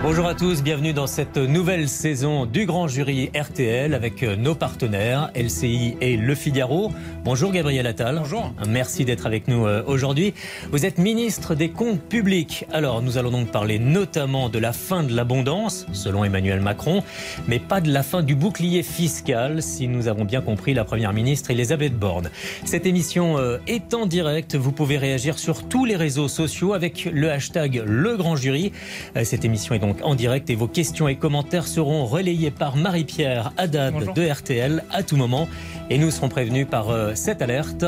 Bonjour à tous, bienvenue dans cette nouvelle saison du Grand Jury RTL avec nos partenaires LCI et Le Figaro. Bonjour Gabriel Attal. Bonjour. Merci d'être avec nous euh, aujourd'hui. Vous êtes ministre des Comptes publics. Alors nous allons donc parler notamment de la fin de l'abondance, selon Emmanuel Macron, mais pas de la fin du bouclier fiscal, si nous avons bien compris la Première ministre Elisabeth Borne. Cette émission euh, est en direct. Vous pouvez réagir sur tous les réseaux sociaux avec le hashtag Le Grand Jury. Euh, Cette émission est donc en direct et vos questions et commentaires seront relayés par Marie-Pierre Haddad Bonjour. de RTL à tout moment et nous serons prévenus par euh, cette alerte.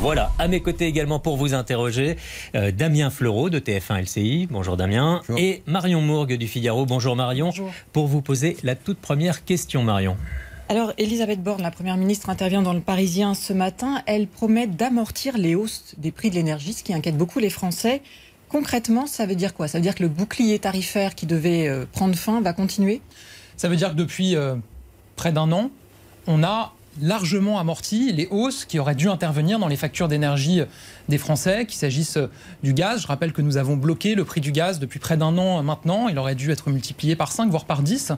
Voilà, à mes côtés également pour vous interroger, euh, Damien Fleureau de TF1 LCI. Bonjour Damien. Bonjour. Et Marion Mourgue du Figaro. Bonjour Marion. Bonjour. Pour vous poser la toute première question, Marion. Alors, Elisabeth Borne, la Première ministre, intervient dans le Parisien ce matin. Elle promet d'amortir les hausses des prix de l'énergie, ce qui inquiète beaucoup les Français. Concrètement, ça veut dire quoi? Ça veut dire que le bouclier tarifaire qui devait euh, prendre fin va continuer? Ça veut dire que depuis euh, près d'un an, on a largement amorti les hausses qui auraient dû intervenir dans les factures d'énergie des Français, qu'il s'agisse euh, du gaz. Je rappelle que nous avons bloqué le prix du gaz depuis près d'un an euh, maintenant. Il aurait dû être multiplié par 5, voire par 10,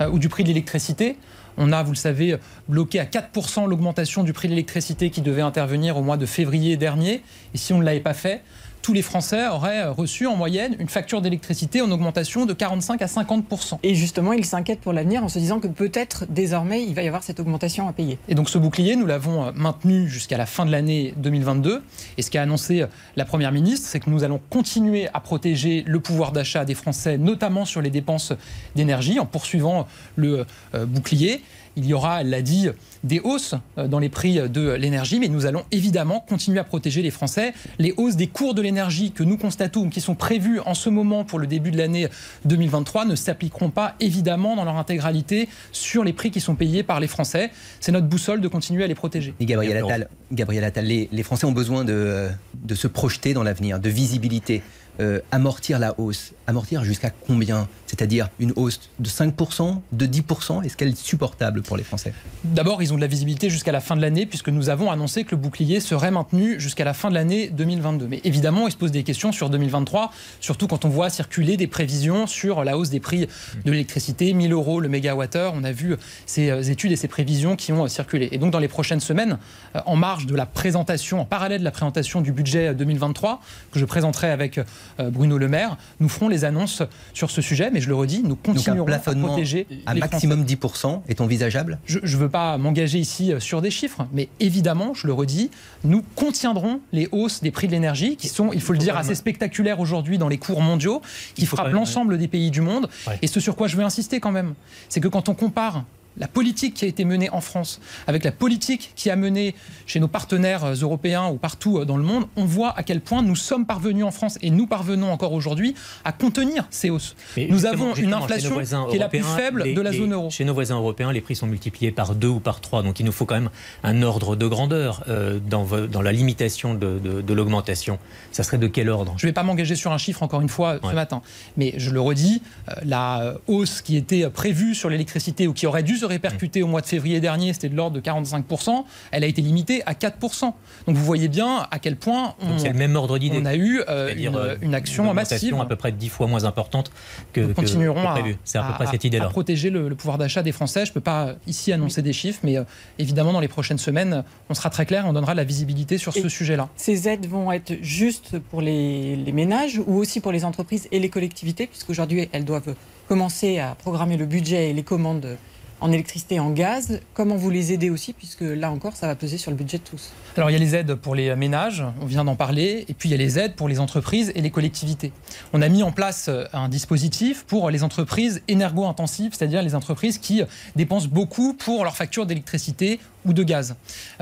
euh, ou du prix de l'électricité. On a, vous le savez, bloqué à 4% l'augmentation du prix de l'électricité qui devait intervenir au mois de février dernier. Et si on ne l'avait pas fait, tous les Français auraient reçu en moyenne une facture d'électricité en augmentation de 45 à 50%. Et justement, il s'inquiète pour l'avenir en se disant que peut-être désormais il va y avoir cette augmentation à payer. Et donc ce bouclier, nous l'avons maintenu jusqu'à la fin de l'année 2022. Et ce qu'a annoncé la Première ministre, c'est que nous allons continuer à protéger le pouvoir d'achat des Français, notamment sur les dépenses d'énergie, en poursuivant le euh, bouclier. Il y aura, elle l'a dit, des hausses euh, dans les prix de l'énergie, mais nous allons évidemment continuer à protéger les Français. Les hausses des cours de l'énergie que nous constatons, qui sont prévues en ce moment pour le début de l'année 2023, ne s'appliqueront pas évidemment dans leur intégralité sur les prix qui sont payés par les Français. C'est notre boussole de continuer à les protéger. Et Gabriel. Attal, Gabriel Attal les, les Français ont besoin de, de se projeter dans l'avenir, de visibilité, euh, amortir la hausse. Amortir jusqu'à combien? C'est-à-dire une hausse de 5%, de 10% Est-ce qu'elle est supportable pour les Français? D'abord, ils ont de la visibilité jusqu'à la fin de l'année, puisque nous avons annoncé que le bouclier serait maintenu jusqu'à la fin de l'année 2022. Mais évidemment, il se pose des questions sur 2023, surtout quand on voit circuler des prévisions sur la hausse des prix de l'électricité, 1000 euros le mégawattheure. On a vu ces euh, études et ces prévisions qui ont euh, circulé. Et donc, dans les prochaines semaines, en marge de la présentation, en parallèle de la présentation du budget 2023, que je présenterai avec Bruno Le Maire, nous ferons les annonces sur ce sujet. Mais je le redis, nous Donc un continuerons à plafonnement protéger à les maximum 10% est envisageable? Je ne veux pas m'engager ici euh, sur des chiffres, mais évidemment, je le redis, nous contiendrons les hausses des prix de l'énergie qui sont, il faut le dire, assez spectaculaires aujourd'hui dans les cours mondiaux, qui frappent l'ensemble des pays du monde. Ouais. Et ce sur quoi je veux insister quand même, c'est que quand on compare la politique qui a été menée en France avec la politique qui a mené chez nos partenaires euh, européens ou partout euh, dans le monde, on voit à quel point nous sommes parvenus en France et nous parvenons encore aujourd'hui à contenir ces hausses. Mais nous avons une inflation qui est la plus faible les- de la zone euro. Chez nos voisins européens, les prix sont multipliés par deux ou par trois. Donc il nous faut quand même un ordre de grandeur euh, dans, la limitation de, de- de l'augmentation. Ça serait de quel ordre? Je ne vais pas m'engager sur un chiffre, encore une fois, Ouais. ce matin. Mais je le redis, la hausse qui était prévue sur l'électricité ou qui aurait dû se répercuter au mois de février dernier, c'était de l'ordre de 45%, elle a été limitée à 4%. Donc vous voyez bien à quel point on, le même ordre d'idée. on a eu euh, une, euh, une action augmentation massive. à peu près dix fois moins importante que, Nous continuerons que à, prévu. C'est à peu à- près cette à idée-là. protéger le, le pouvoir d'achat des Français. Je ne peux pas ici annoncer des chiffres, mais euh, évidemment, dans les prochaines semaines, on sera très clair et on donnera de la visibilité sur Et- ce sujet-là. Ces aides vont être juste pour les, les ménages ou aussi pour les entreprises et les collectivités, puisqu'aujourd'hui elles doivent commencer à programmer le budget et les commandes en électricité et en gaz. Comment vous les aidez aussi, puisque là encore, ça va peser sur le budget de tous. Alors il y a les aides pour les ménages, on vient d'en parler, et puis il y a les aides pour les entreprises et les collectivités. On a mis en place euh, un dispositif pour les entreprises énergo-intensives, c'est-à-dire les entreprises qui dépensent beaucoup pour leur facture d'électricité de gaz.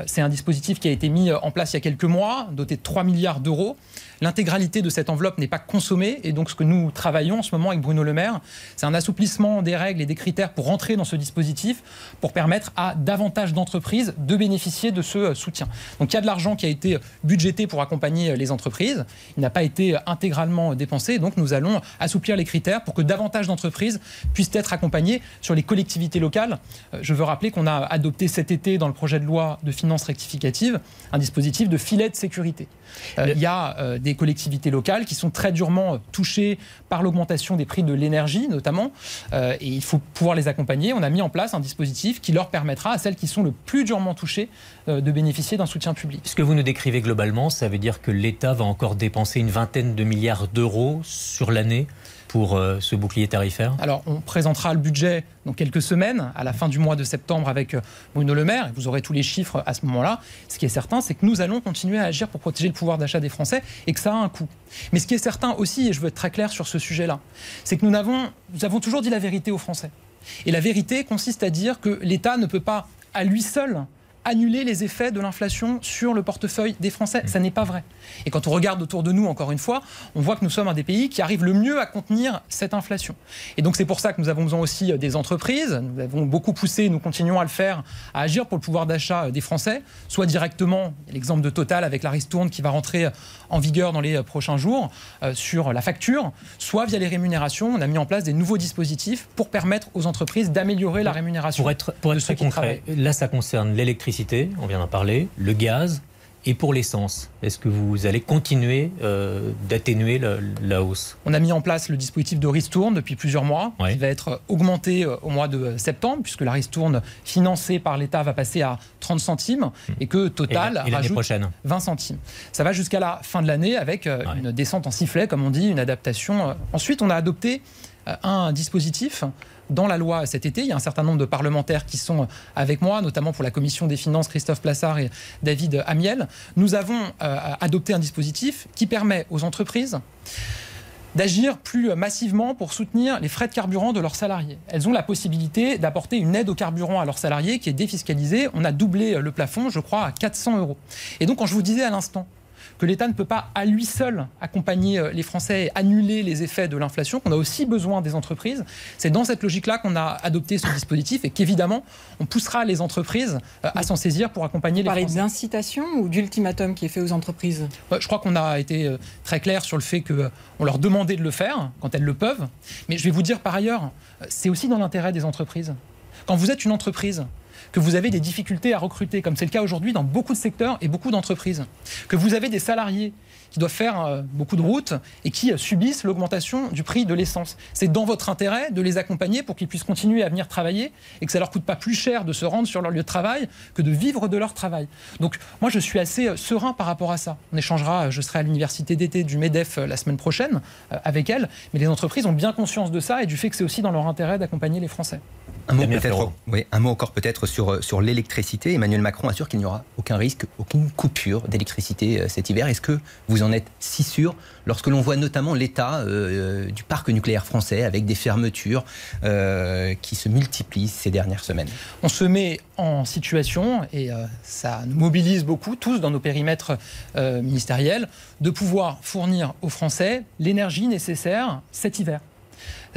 C'est un dispositif qui a été mis en place il y a quelques mois, doté de 3 milliards d'euros. L'intégralité de cette enveloppe n'est pas consommée et donc ce que nous travaillons en ce moment avec Bruno Le Maire, c'est un assouplissement des règles et des critères pour rentrer dans ce dispositif pour permettre à davantage d'entreprises de bénéficier de ce soutien. Donc il y a de l'argent qui a été budgété pour accompagner les entreprises, il n'a pas été intégralement dépensé, donc nous allons assouplir les critères pour que davantage d'entreprises puissent être accompagnées sur les collectivités locales. Euh, je veux rappeler qu'on a adopté cet été dans le projet de loi de finances rectificative un dispositif de filet de sécurité. Euh, il y a euh, des collectivités locales qui sont très durement euh, touchées par l'augmentation des prix de l'énergie, notamment, et il faut pouvoir les accompagner. On a mis en place un dispositif qui leur permettra à celles qui sont le plus durement touchées de bénéficier d'un soutien public. Ce que vous nous décrivez globalement, ça veut dire que l'État va encore dépenser une vingtaine de milliards d'euros sur l'année pour euh, ce bouclier tarifaire Alors, on présentera le budget dans quelques semaines, à la fin du mois de septembre, avec euh, Bruno Le Maire. Vous aurez tous les chiffres à ce moment-là. Ce qui est certain, c'est que nous allons continuer à agir pour protéger le pouvoir d'achat des Français et que ça a un coût. Mais ce qui est certain aussi, et je veux être très clair sur ce sujet-là, c'est que nous avons, nous avons toujours dit la vérité aux Français. Et la vérité consiste à dire que l'État ne peut pas, à lui seul, annuler les effets de l'inflation sur le portefeuille des Français. Ça n'est pas vrai. Et quand on regarde autour de nous, encore une fois, on voit que nous sommes un des pays qui arrive le mieux à contenir cette inflation. Et donc c'est pour ça que nous avons besoin aussi des entreprises. Nous avons beaucoup poussé, nous continuons à le faire, à agir pour le pouvoir d'achat des Français, soit directement, l'exemple de Total avec la ristourne qui va rentrer en vigueur dans les prochains jours sur la facture, soit via les rémunérations. On a mis en place des nouveaux dispositifs pour permettre aux entreprises d'améliorer la rémunération. Pour être, pour être très concret, là ça concerne l'électricité, on vient d'en parler, le gaz, et pour l'essence, est-ce que vous allez continuer euh, d'atténuer la, hausse? On a mis en place le dispositif de ristourne depuis plusieurs mois, qui va être augmenté euh, au mois de septembre, puisque la ristourne financée par l'État va passer à 30 centimes hmm. et que Total rajoute 20 centimes. Ça va jusqu'à la fin de l'année avec euh, une descente en sifflet, comme on dit, une adaptation. Ensuite, on a adopté un dispositif dans la loi cet été. Il y a un certain nombre de parlementaires qui sont avec moi, notamment pour la commission des finances, Christophe Plassard et David Amiel. Nous avons euh, adopté un dispositif qui permet aux entreprises d'agir plus massivement pour soutenir les frais de carburant de leurs salariés. Elles ont la possibilité d'apporter une aide au carburant à leurs salariés qui est défiscalisée. On a doublé le plafond, je crois, à 400 euros. Et donc, quand je vous disais à l'instant que l'État ne peut pas à lui seul accompagner euh, les Français et annuler les effets de l'inflation, qu'on a aussi besoin des entreprises. C'est dans cette logique-là qu'on a adopté ce dispositif et qu'évidemment, on poussera les entreprises euh, à s'en saisir pour accompagner les Français. Vous parlez d'incitation ou d'ultimatum qui est fait aux entreprises? Je crois qu'on a été euh, très clair sur le fait qu'on leur demandait de le faire quand elles le peuvent. Mais je vais vous dire par ailleurs, c'est aussi dans l'intérêt des entreprises. Quand vous êtes une entreprise, que vous avez des difficultés à recruter, comme c'est le cas aujourd'hui dans beaucoup de secteurs et beaucoup d'entreprises, que vous avez des salariés qui doivent faire euh, beaucoup de routes et qui euh, subissent l'augmentation du prix de l'essence. C'est dans votre intérêt de les accompagner pour qu'ils puissent continuer à venir travailler et que ça leur coûte pas plus cher de se rendre sur leur lieu de travail que de vivre de leur travail. Donc moi je suis assez euh, serein par rapport à ça. On échangera, je serai à l'université d'été du MEDEF la semaine prochaine avec elle, mais les entreprises ont bien conscience de ça et du fait que c'est aussi dans leur intérêt d'accompagner les Français. Un mot, peut-être, oui, un mot encore peut-être sur, sur l'électricité. Emmanuel Macron assure qu'il n'y aura aucun risque, aucune coupure d'électricité euh, cet hiver. Est-ce que vous en êtes si sûr lorsque l'on voit notamment l'état euh, du parc nucléaire français avec des fermetures euh, qui se multiplient ces dernières semaines? On se met en situation, et ça nous mobilise beaucoup, tous dans nos périmètres ministériels, de pouvoir fournir aux Français l'énergie nécessaire cet hiver.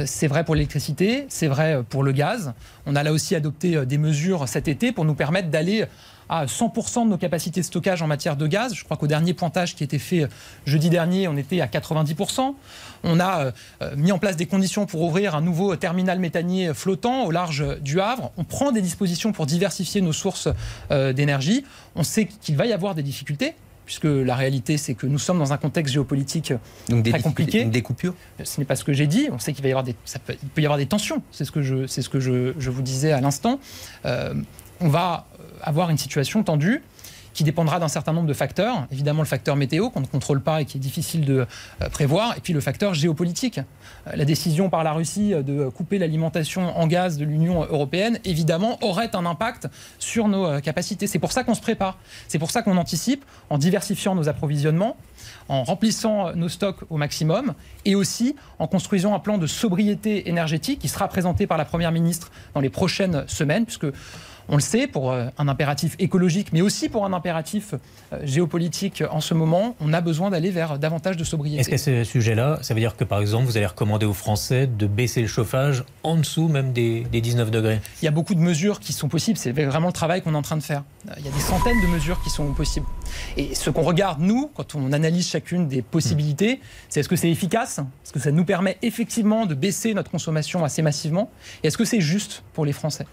C'est vrai pour l'électricité, c'est vrai pour le gaz. On a là aussi adopté euh, des mesures cet été pour nous permettre d'aller à 100% de nos capacités de stockage en matière de gaz. Je crois qu'au dernier pointage qui a été fait euh, jeudi dernier, on était à 90%. On a euh, mis en place des conditions pour ouvrir un nouveau terminal méthanier flottant au large du Havre. On prend des dispositions pour diversifier nos sources d'énergie. On sait qu'il va y avoir des difficultés puisque la réalité, c'est que nous sommes dans un contexte géopolitique très compliqué. Des coupures Ce n'est pas ce que j'ai dit. On sait qu'il va y avoir des, peut, il peut y avoir des tensions. C'est ce que je, c'est ce que je, je vous disais à l'instant. Euh, on va avoir une situation tendue qui dépendra d'un certain nombre de facteurs. Évidemment, le facteur météo qu'on ne contrôle pas et qui est difficile de euh, prévoir, et puis le facteur géopolitique. Euh, la décision par la Russie euh, de couper l'alimentation en gaz de l'Union européenne, évidemment, aurait un impact sur nos capacités. C'est pour ça qu'on se prépare. C'est pour ça qu'on anticipe en diversifiant nos approvisionnements, en remplissant nos stocks au maximum et aussi en construisant un plan de sobriété énergétique qui sera présenté par la Première ministre dans les prochaines semaines, puisque On le sait, pour euh, un impératif écologique, mais aussi pour un impératif euh, géopolitique en ce moment, on a besoin d'aller vers davantage de sobriété. Est-ce qu'à ce sujet-là, ça veut dire que par exemple, vous allez recommander aux Français de baisser le chauffage en dessous même des, des 19 degrés? Il y a beaucoup de mesures qui sont possibles. C'est vraiment le travail qu'on est en train de faire. Euh, Il y a des centaines de mesures qui sont possibles. Et ce qu'on regarde, nous, quand on analyse chacune des possibilités, c'est est-ce que c'est efficace? Est-ce que ça nous permet effectivement de baisser notre consommation assez massivement? Et est-ce que c'est juste pour les Français?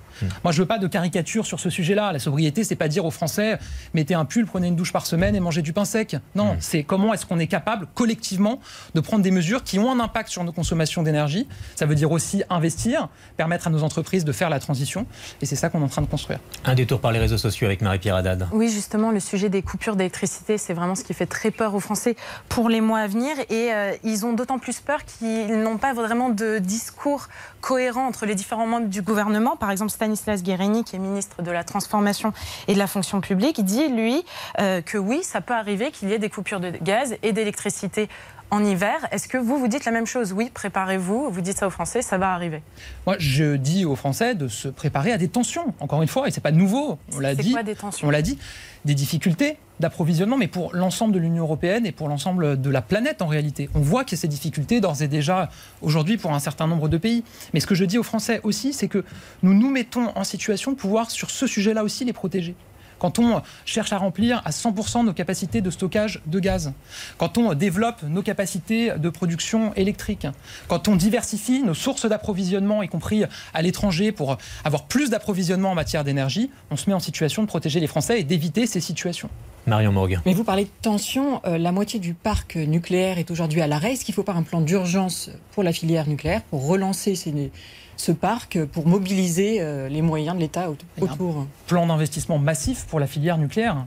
Moi, je veux pas de caricature sur ce sujet-là. La sobriété, c'est pas dire aux Français mettez un pull, prenez une douche par semaine et mangez du pain sec. Non, c'est comment est-ce qu'on est capable collectivement de prendre des mesures qui ont un impact sur nos consommations d'énergie. Ça veut dire aussi investir, permettre à nos entreprises de faire la transition. Et c'est ça qu'on est en train de construire. Un détour par les réseaux sociaux avec Marie-Pierre Haddad. Oui, justement, le sujet des coupures d'électricité, c'est vraiment ce qui fait très peur aux Français pour les mois à venir. Et euh, ils ont d'autant plus peur qu'ils n'ont pas vraiment de discours cohérent entre les différents membres du gouvernement. Par exemple, Stanislas Guérini, qui est ministre de la Transformation et de la Fonction publique, dit, lui, euh, que oui, ça peut arriver qu'il y ait des coupures de gaz et d'électricité en hiver. Est-ce que vous, vous dites la même chose? Oui, préparez-vous. Vous dites ça aux Français, ça va arriver. Moi, je dis aux Français de se préparer à des tensions. Encore une fois, et c'est pas nouveau. On l'a C'est dit. quoi des tensions? On l'a dit. Des difficultés d'approvisionnement, mais pour l'ensemble de l'Union européenne et pour l'ensemble de la planète en réalité. On voit qu'il y a ces difficultés d'ores et déjà aujourd'hui pour un certain nombre de pays. Mais ce que je dis aux Français aussi, c'est que nous nous mettons en situation de pouvoir sur ce sujet-là aussi les protéger quand on cherche à remplir à 100% nos capacités de stockage de gaz, quand on développe nos capacités de production électrique, quand on diversifie nos sources d'approvisionnement, y compris à l'étranger, pour avoir plus d'approvisionnement en matière d'énergie, on se met en situation de protéger les Français et d'éviter ces situations. Marion Morgue. Mais vous parlez de tension. euh, la moitié du parc nucléaire est aujourd'hui à l'arrêt. Est-ce qu'il ne faut pas un plan d'urgence pour la filière nucléaire pour relancer ces- ce parc, pour mobiliser euh, les moyens de l'État un autour Plan d'investissement massif pour la filière nucléaire.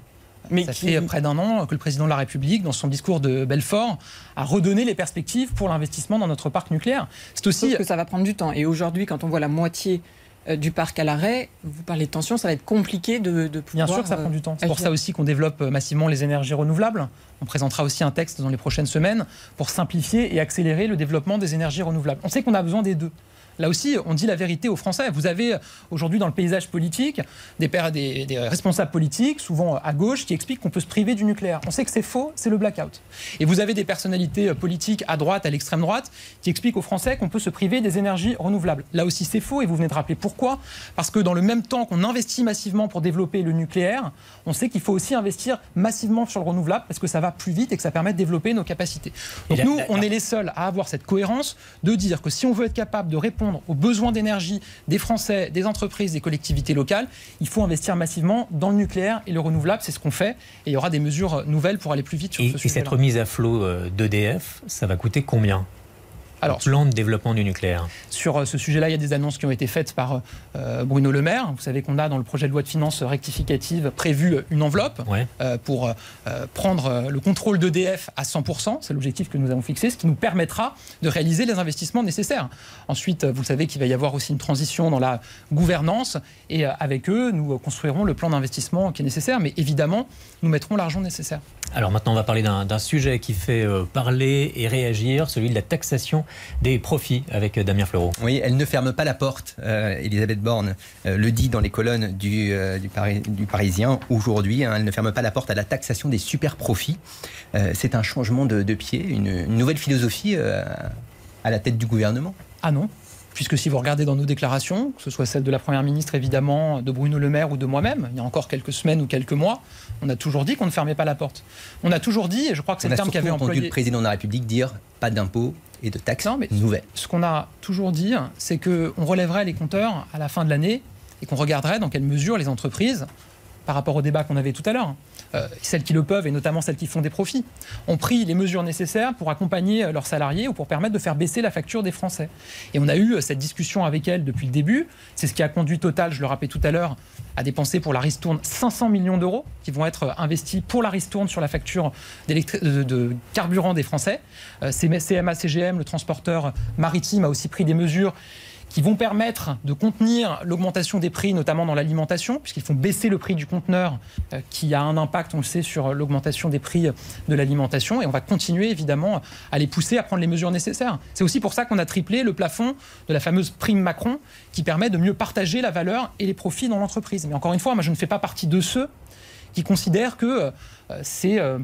Mais Ça qui- fait près d'un an que le président de la République, dans son discours de Belfort, a redonné les perspectives pour l'investissement dans notre parc nucléaire. C'est aussi Sauf que ça va prendre du temps. Et aujourd'hui, quand on voit la moitié euh, du parc à l'arrêt, vous parlez de tension, ça va être compliqué de, de pouvoir. Bien sûr que ça euh, prend du temps. C'est pour ça aussi qu'on développe massivement les énergies renouvelables. On présentera aussi un texte dans les prochaines semaines pour simplifier et accélérer le développement des énergies renouvelables. On sait qu'on a besoin des deux. Là aussi, on dit la vérité aux Français. Vous avez aujourd'hui dans le paysage politique des, pères- des- des responsables politiques, souvent à gauche, qui expliquent qu'on peut se priver du nucléaire. On sait que c'est faux, c'est le blackout. Et vous avez des personnalités politiques à droite, à l'extrême droite, qui expliquent aux Français qu'on peut se priver des énergies renouvelables. Là aussi, c'est faux et vous venez de rappeler pourquoi. Parce que dans le même temps qu'on investit massivement pour développer le nucléaire, on sait qu'il faut aussi investir massivement sur le renouvelable parce que ça va plus vite et que ça permet de développer nos capacités. Donc nous, on est les seuls à avoir cette cohérence de dire que si on veut être capable de répondre aux besoins d'énergie des Français, des entreprises, des collectivités locales, il faut investir massivement dans le nucléaire et le renouvelable. C'est ce qu'on fait. Et il y aura des mesures nouvelles pour aller plus vite sur Et, ce et cette remise à flot euh, d'EDF, ça va coûter combien? Alors, Le plan de développement du nucléaire. Sur euh, ce sujet-là, il y a des annonces qui ont été faites par euh, Bruno Le Maire. Vous savez qu'on a dans le projet de loi de finances rectificative prévu euh, une enveloppe Ouais. euh, pour euh, prendre le contrôle d'EDF à 100%. C'est l'objectif que nous avons fixé, ce qui nous permettra de réaliser les investissements nécessaires. Ensuite, vous savez qu'il va y avoir aussi une transition dans la gouvernance et avec eux, nous construirons le plan d'investissement qui est nécessaire. Mais évidemment, nous mettrons l'argent nécessaire. Alors maintenant, on va parler d'un sujet qui fait euh, parler et réagir, celui de la taxation des profits avec euh, Damien Fleureau. Oui, elle ne ferme pas la porte. Euh, Elisabeth Borne euh, le dit dans les colonnes du, euh, du, Pari- du Parisien aujourd'hui. hein, elle ne ferme pas la porte à la taxation des super profits. Euh, C'est un changement de, de pied, une, une nouvelle philosophie euh, à la tête du gouvernement. Ah non Puisque si vous regardez dans nos déclarations, que ce soit celle de la Première ministre évidemment, de Bruno Le Maire ou de moi-même, il y a encore quelques semaines ou quelques mois, on a toujours dit qu'on ne fermait pas la porte. On a toujours dit, et je crois que c'est le terme qu'avait entendu employé... le président de la République dire pas d'impôts et de taxes Non, mais- nouvelles. Ce qu'on a toujours dit, c'est qu'on relèverait les compteurs à la fin de l'année et qu'on regarderait dans quelle mesure les entreprises, par rapport au débat qu'on avait tout à l'heure, euh, celles qui le peuvent et notamment celles qui font des profits, ont pris les mesures nécessaires pour accompagner euh, leurs salariés ou pour permettre de faire baisser la facture des Français. Et on a eu euh, cette discussion avec elles depuis le début. C'est ce qui a conduit Total, je le rappelais tout à l'heure, à dépenser pour la ristourne 500 millions d'euros qui vont être investis pour la ristourne sur la facture de carburant des Français. Euh, CMA CGM, le transporteur maritime, a aussi pris des mesures qui vont permettre de contenir l'augmentation des prix, notamment dans l'alimentation, puisqu'ils font baisser le prix du conteneur, euh, qui a un impact, on le sait, sur l'augmentation des prix de l'alimentation. Et on va continuer, évidemment, à les pousser à prendre les mesures nécessaires. C'est aussi pour ça qu'on a triplé le plafond de la fameuse prime Macron, qui permet de mieux partager la valeur et les profits dans l'entreprise. Mais encore une fois, moi, je ne fais pas partie de ceux qui considèrent que euh, c'est euh,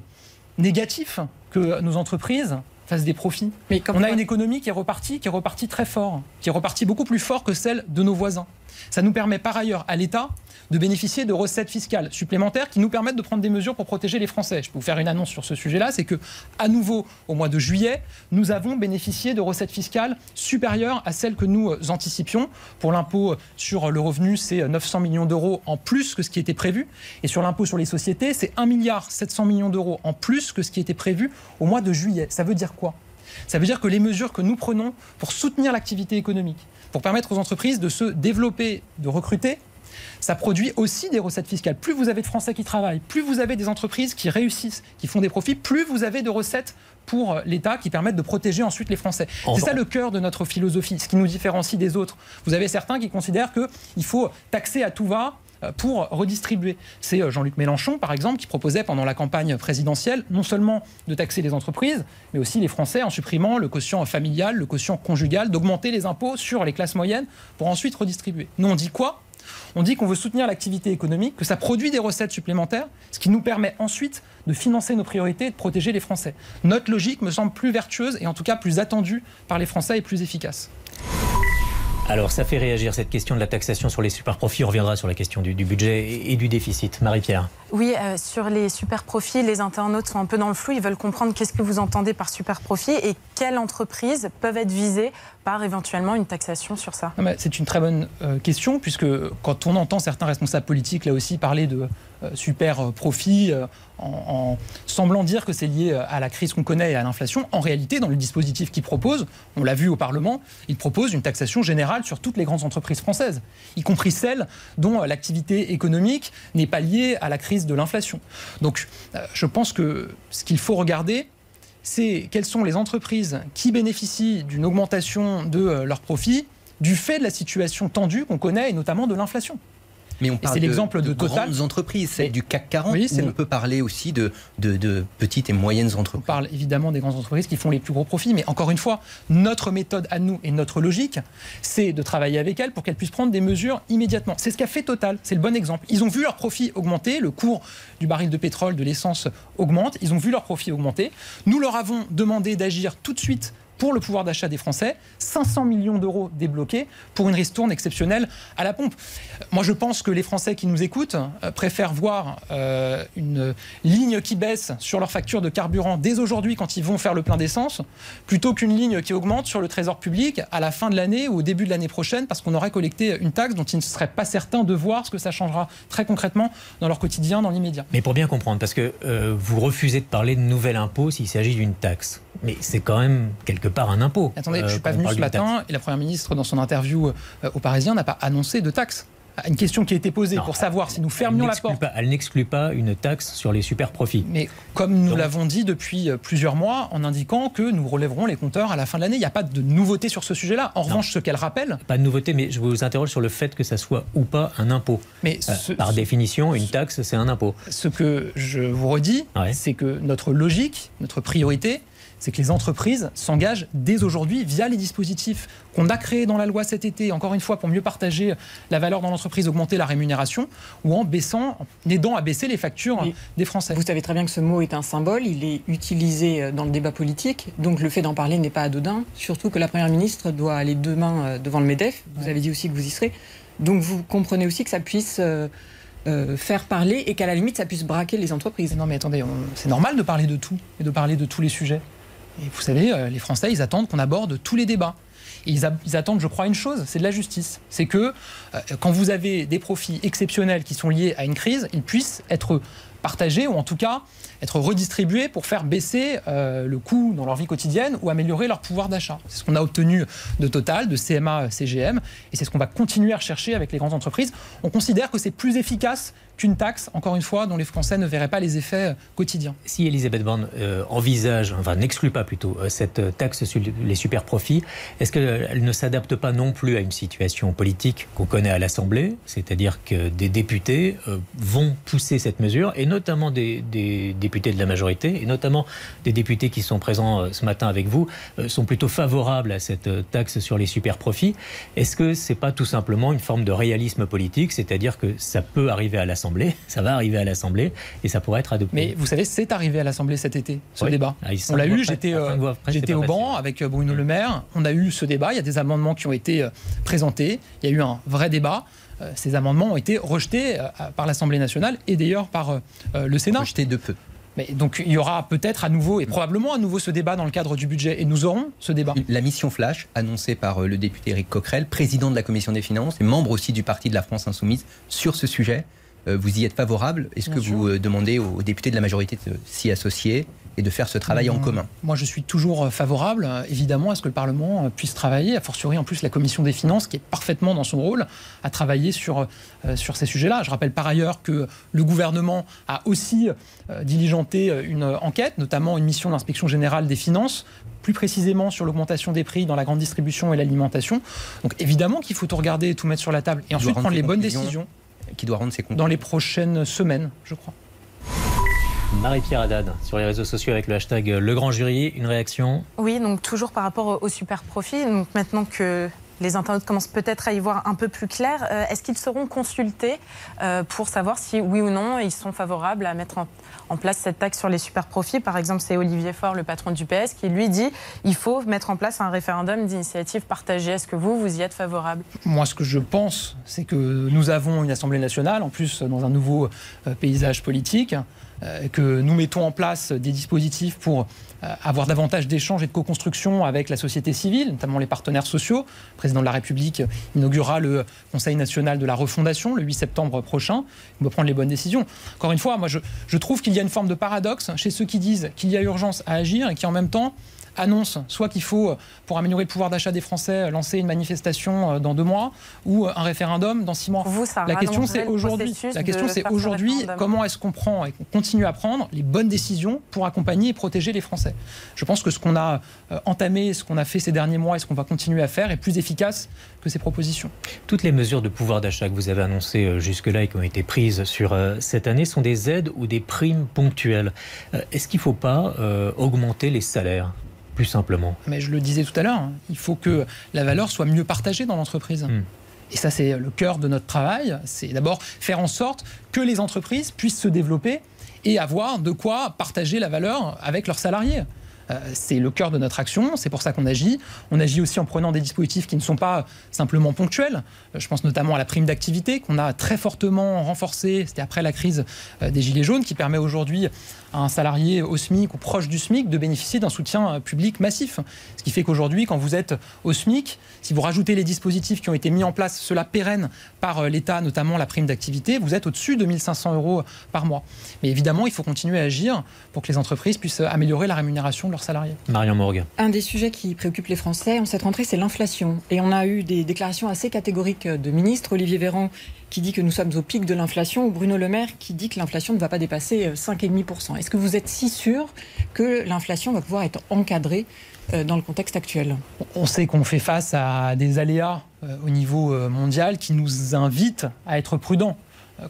négatif que nos entreprises fassent des profits. Mais on a une économie qui est repartie, qui est repartie très fort, qui est repartie beaucoup plus fort que celle de nos voisins. Ça nous permet par ailleurs à l'État de bénéficier de recettes fiscales supplémentaires qui nous permettent de prendre des mesures pour protéger les Français. Je peux vous faire une annonce sur ce sujet-là, c'est que à nouveau au mois de juillet, nous avons bénéficié de recettes fiscales supérieures à celles que nous euh, anticipions. Pour l'impôt sur le revenu, c'est 900 millions d'euros en plus que ce qui était prévu, et sur l'impôt sur les sociétés, c'est 1 milliard 700 millions d'euros en plus que ce qui était prévu au mois de juillet. Ça veut dire quoi? Ça veut dire que les mesures que nous prenons pour soutenir l'activité économique, pour permettre aux entreprises de se développer, de recruter, ça produit aussi des recettes fiscales. Plus vous avez de Français qui travaillent, plus vous avez des entreprises qui réussissent, qui font des profits, plus vous avez de recettes pour l'État qui permettent de protéger ensuite les Français. C'est ça le cœur de notre philosophie, ce qui nous différencie des autres. Vous avez certains qui considèrent qu'il faut taxer à tout va euh, pour redistribuer. C'est euh, Jean-Luc Mélenchon, par exemple, qui proposait pendant la campagne présidentielle non seulement de taxer les entreprises, mais aussi les Français en supprimant le quotient familial, le quotient conjugal, d'augmenter les impôts sur les classes moyennes pour ensuite redistribuer. Nous, on dit quoi? On dit qu'on veut soutenir l'activité économique, que ça produit des recettes supplémentaires, ce qui nous permet ensuite de financer nos priorités et de protéger les Français. Notre logique me semble plus vertueuse et en tout cas plus attendue par les Français et plus efficace. Alors, ça fait réagir cette question de la taxation sur les super profits. On reviendra sur la question du, budget et, du déficit. Marie-Pierre. Oui, euh, sur les super profits, les internautes sont un peu dans le flou. Ils veulent comprendre qu'est-ce que vous entendez par super profit et quelles entreprises peuvent être visées par éventuellement une taxation sur ça. C'est une très bonne euh, question, puisque quand on entend certains responsables politiques, là aussi, parler de euh, super profit en, semblant dire que c'est lié à la crise qu'on connaît et à l'inflation. En réalité, dans le dispositif qu'il propose, on l'a vu au Parlement, il propose une taxation générale sur toutes les grandes entreprises françaises, y compris celles dont l'activité économique n'est pas liée à la crise de l'inflation. Donc, euh, je pense que ce qu'il faut regarder, c'est quelles sont les entreprises qui bénéficient d'une augmentation de euh, leurs profits du fait de la situation tendue qu'on connaît et notamment de l'inflation. Mais on parle l'exemple de, de, grandes entreprises, celle du CAC 40. Oui, on peut parler aussi de, de, petites et moyennes entreprises. On parle évidemment des grandes entreprises qui font les plus gros profits. Mais encore une fois, notre méthode à nous et notre logique, c'est de travailler avec elles pour qu'elles puissent prendre des mesures immédiatement. C'est ce qu'a fait Total. C'est le bon exemple. Ils ont vu leurs profits augmenter. Le cours du baril de pétrole, de l'essence augmente. Ils ont vu leurs profits augmenter. Nous leur avons demandé d'agir tout de suite pour le pouvoir d'achat des Français, 500 millions d'euros débloqués pour une ristourne exceptionnelle à la pompe. Moi, je pense que les Français qui nous écoutent euh, préfèrent voir euh, une ligne qui baisse sur leur facture de carburant dès aujourd'hui quand ils vont faire le plein d'essence, plutôt qu'une ligne qui augmente sur le trésor public à la fin de l'année ou au début de l'année prochaine parce qu'on aurait collecté une taxe dont ils ne seraient pas certains de voir ce que ça changera très concrètement dans leur quotidien, dans l'immédiat. Mais pour bien comprendre, parce que euh, vous refusez de parler de nouvel impôt s'il s'agit d'une taxe. Mais c'est quand même quelque part un impôt. Attendez, je ne suis pas venu ce matin et la Première ministre, dans son interview euh, au Parisien, n'a pas annoncé de taxe une question qui a été posée pour savoir si nous fermions la porte. elle n'exclut pas une taxe sur les super profits. Mais comme nous l'avons dit depuis euh, plusieurs mois, en indiquant que nous relèverons les compteurs à la fin de l'année, il n'y a pas de nouveauté sur ce sujet-là. En revanche, ce qu'elle rappelle. Pas de nouveauté, mais je vous interroge sur le fait que ça soit ou pas un impôt. Mais euh, par définition, une taxe, c'est un impôt. Ce que je vous redis, c'est que notre logique, notre priorité, c'est que les entreprises s'engagent dès aujourd'hui via les dispositifs qu'on a créés dans la loi cet été, encore une fois pour mieux partager la valeur dans l'entreprise, augmenter la rémunération, ou en baissant, en aidant à baisser les factures des Français. Vous savez très bien que ce mot est un symbole, il est utilisé euh, dans le débat politique, donc le fait d'en parler n'est pas anodin, surtout que la Première ministre doit aller demain euh, devant le MEDEF, vous avez dit aussi que vous y serez, donc vous comprenez aussi que ça puisse... Euh, faire parler et qu'à la limite ça puisse braquer les entreprises. Non mais attendez, c'est normal de parler de tout et de parler de tous les sujets. Vous savez, euh, les Français, ils attendent qu'on aborde tous les débats. ils, attendent, je crois, une chose, c'est de la justice. C'est que euh, quand vous avez des profits exceptionnels qui sont liés à une crise, ils puissent être partagés ou en tout cas être redistribués pour faire baisser euh, le coût dans leur vie quotidienne ou améliorer leur pouvoir d'achat. C'est ce qu'on a obtenu de Total, de CMA, CGM, et c'est ce qu'on va continuer à rechercher avec les grandes entreprises. On considère que c'est plus efficace qu'une taxe, encore une fois, dont les Français ne verraient pas les effets quotidiens. Si Elisabeth Borne envisage, enfin n'exclut pas plutôt, cette taxe sur les super profits, est-ce qu'elle ne s'adapte pas non plus à une situation politique qu'on connaît à l'Assemblée, c'est-à-dire que des députés vont pousser cette mesure, et notamment des, députés de la majorité, et notamment des députés qui sont présents ce matin avec vous, sont plutôt favorables à cette taxe sur les super profits. Est-ce que c'est pas tout simplement une forme de réalisme politique, c'est-à-dire que ça peut arriver à l'Assemblée, ça va arriver à l'Assemblée et ça pourrait être adopté. Mais vous savez, c'est arrivé à l'Assemblée cet été, ce débat. Ah, on l'a eu, j'étais euh, j'étais au banc avec euh, Bruno Le Maire, on a eu ce débat, il y a des amendements qui ont été euh, présentés, il y a eu un vrai débat ces amendements ont été rejetés par l'Assemblée nationale et d'ailleurs par le Sénat. Rejetés de peu. Mais donc il y aura peut-être à nouveau, et probablement à nouveau, ce débat dans le cadre du budget, et nous aurons ce débat. La mission Flash, annoncée par euh, le député Eric Coquerel, président de la Commission des finances, et membre aussi du parti de la France Insoumise, sur ce sujet, euh, vous y êtes favorable? Est-ce que vous euh, demandez aux députés de la majorité de s'y associer et de faire ce travail en mmh. commun? Moi, je suis toujours favorable, évidemment, à ce que le Parlement puisse travailler, a fortiori en plus la Commission des finances, qui est parfaitement dans son rôle, à travailler sur, sur ces sujets-là. Je rappelle par ailleurs que le gouvernement a aussi diligenté une enquête, notamment une mission d'inspection générale des finances, plus précisément sur l'augmentation des prix dans la grande distribution et l'alimentation. Donc évidemment qu'il faut tout regarder, tout mettre sur la table et ensuite prendre les bonnes décisions qui doit rendre ses comptes Dans les prochaines semaines, je crois. Marie-Pierre Haddad, sur les réseaux sociaux avec le hashtag Le Grand Jury, une réaction? Oui, donc toujours par rapport au super profit. Donc maintenant que les internautes commencent peut-être à y voir un peu plus clair. Euh, est-ce qu'ils seront consultés euh, pour savoir si oui ou non ils sont favorables à mettre en, place cette taxe sur les super profits Par exemple, c'est Olivier Faure, le patron du PS, qui lui dit il faut mettre en place un référendum d'initiative partagée. Est-ce que vous, vous y êtes favorable? Moi, ce que je pense, c'est que nous avons une Assemblée nationale, en plus dans un nouveau euh, paysage politique, que nous mettons en place des dispositifs pour avoir davantage d'échanges et de co-construction avec la société civile, notamment les partenaires sociaux. Le président de la République inaugurera le Conseil national de la refondation le 8 septembre prochain. Il doit prendre les bonnes décisions. Encore une fois, je trouve qu'il y a une forme de paradoxe chez ceux qui disent qu'il y a urgence à agir et qui en même temps annonce soit qu'il faut, pour améliorer le pouvoir d'achat des Français, lancer une manifestation euh, dans deux mois ou un référendum dans six mois. la question c'est aujourd'hui. La question c'est aujourd'hui comment est-ce qu'on prend et qu'on continue à prendre les bonnes décisions pour accompagner et protéger les Français? Je pense que ce qu'on a euh, entamé, ce qu'on a fait ces derniers mois et ce qu'on va continuer à faire est plus efficace que ces propositions. Toutes les mesures de pouvoir d'achat que vous avez annoncées euh, jusque-là et qui ont été prises sur cette année sont des aides ou des primes ponctuelles. Est-ce qu'il ne faut pas augmenter les salaires? Plus simplement Mais je le disais tout à l'heure, hein, il faut que la valeur soit mieux partagée dans l'entreprise. Hmm. Et ça, c'est le cœur de notre travail. C'est d'abord faire en sorte que les entreprises puissent se développer et avoir de quoi partager la valeur avec leurs salariés. Euh, c'est le cœur de notre action, c'est pour ça qu'on agit. On agit aussi en prenant des dispositifs qui ne sont pas simplement ponctuels. Euh, je pense notamment à la prime d'activité qu'on a très fortement renforcée, c'était après la crise euh, des Gilets jaunes, qui permet aujourd'hui à un salarié au SMIC ou proche du SMIC de bénéficier d'un soutien public massif. Ce qui fait qu'aujourd'hui, quand vous êtes au SMIC, si vous rajoutez les dispositifs qui ont été mis en place, cela pérenne par l'État, notamment la prime d'activité, vous êtes au-dessus de 1500 euros par mois. Mais évidemment, il faut continuer à agir pour que les entreprises puissent améliorer la rémunération de salariés. Marion Morgue. Un des sujets qui préoccupe les Français en cette rentrée, c'est l'inflation. Et on a eu des déclarations assez catégoriques de ministres. Olivier Véran qui dit que nous sommes au pic de l'inflation, ou Bruno Le Maire qui dit que l'inflation ne va pas dépasser 5,5%. Euh, Est-ce que vous êtes si sûr que l'inflation va pouvoir être encadrée euh, dans le contexte actuel? On sait qu'on fait face à des aléas euh, au niveau mondial qui nous invitent à être prudents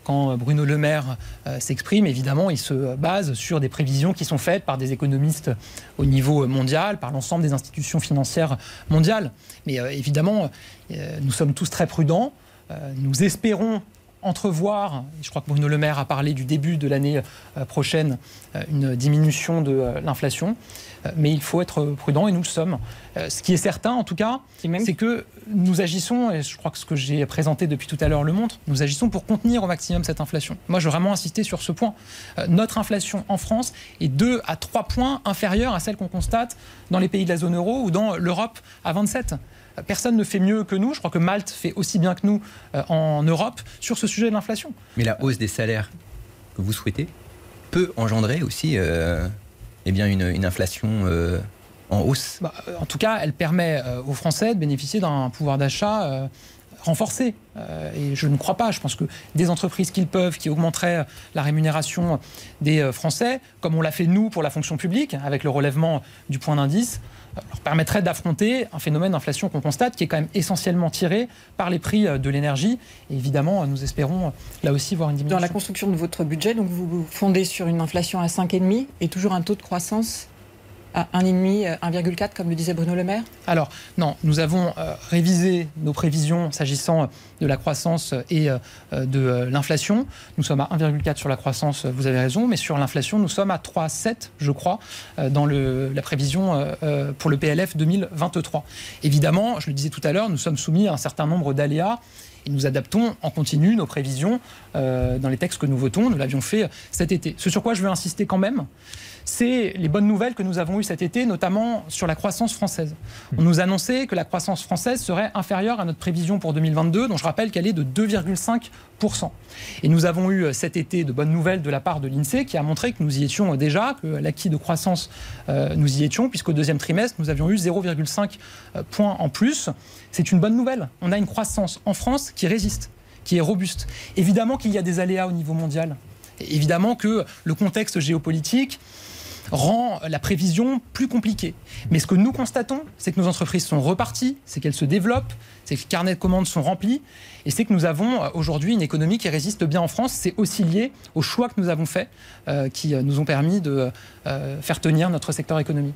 quand Bruno Le Maire euh, s'exprime, évidemment, il se base sur des prévisions qui sont faites par des économistes au niveau mondial, par l'ensemble des institutions financières mondiales. Mais euh, évidemment, euh, nous sommes tous très prudents. Nous espérons entrevoir, je crois que Bruno Le Maire a parlé du début de l'année prochaine, une diminution de l'inflation. Euh, mais il faut être prudent et nous le sommes. Euh, ce qui est certain, en tout cas, c'est que nous agissons, et je crois que ce que j'ai présenté depuis tout à l'heure le montre, nous agissons pour contenir au maximum cette inflation. Moi, je veux vraiment insister sur ce point. Euh, notre inflation en France est 2 à 3 points inférieure à celle qu'on constate dans les pays de la zone euro ou dans l'Europe à 27 personne ne fait mieux que nous. Je crois que Malte fait aussi bien que nous en Europe sur ce sujet de l'inflation. Mais la hausse des salaires que vous souhaitez peut engendrer aussi eh bien une, inflation euh, en hausse bah, En tout cas, elle permet euh, aux Français de bénéficier d'un pouvoir d'achat euh, renforcer. et je ne crois pas. Je pense que des entreprises qui le peuvent, qui augmenteraient la rémunération des Français, comme on l'a fait nous pour la fonction publique, avec le relèvement du point d'indice, leur permettrait d'affronter un phénomène d'inflation qu'on constate qui est quand même essentiellement tiré par les prix de l'énergie. Et évidemment, nous espérons là aussi voir une diminution. Dans la construction de votre budget, donc vous vous fondez sur une inflation à 5,5 et toujours un taux de croissance à 1,5, 1,4 comme le disait Bruno Le Maire? Alors non, nous avons euh, révisé nos prévisions s'agissant de la croissance et euh, de l'inflation. Nous sommes à 1,4 sur la croissance, vous avez raison, mais sur l'inflation, nous sommes à 3,7 je crois euh, dans la prévision pour le PLF 2023. Évidemment, je le disais tout à l'heure, nous sommes soumis à un certain nombre d'aléas et nous adaptons en continu nos prévisions dans les textes que nous votons. Nous l'avions fait cet été. Ce sur quoi je veux insister quand même, c'est les bonnes nouvelles que nous avons eues cet été, notamment sur la croissance française. On nous annonçait que la croissance française serait inférieure à notre prévision pour 2022, dont je rappelle qu'elle est de 2,5%. Et nous avons eu cet été de bonnes nouvelles de la part de l'INSEE qui a montré que nous y étions déjà, que l'acquis de croissance, euh, nous y étions, puisqu'au deuxième trimestre, nous avions eu 0,5 euh, points en plus. C'est une bonne nouvelle. On a une croissance en France qui résiste, qui est robuste. Évidemment qu'il y a des aléas au niveau mondial. Évidemment que le contexte géopolitique, rend la prévision plus compliquée. Mais ce que nous constatons, c'est que nos entreprises sont reparties, c'est qu'elles se développent, c'est que les carnets de commandes sont remplis, et c'est que nous avons euh, aujourd'hui une économie qui résiste bien en France. C'est aussi lié aux choix que nous avons faits euh, qui euh, nous ont permis de faire tenir notre secteur économique.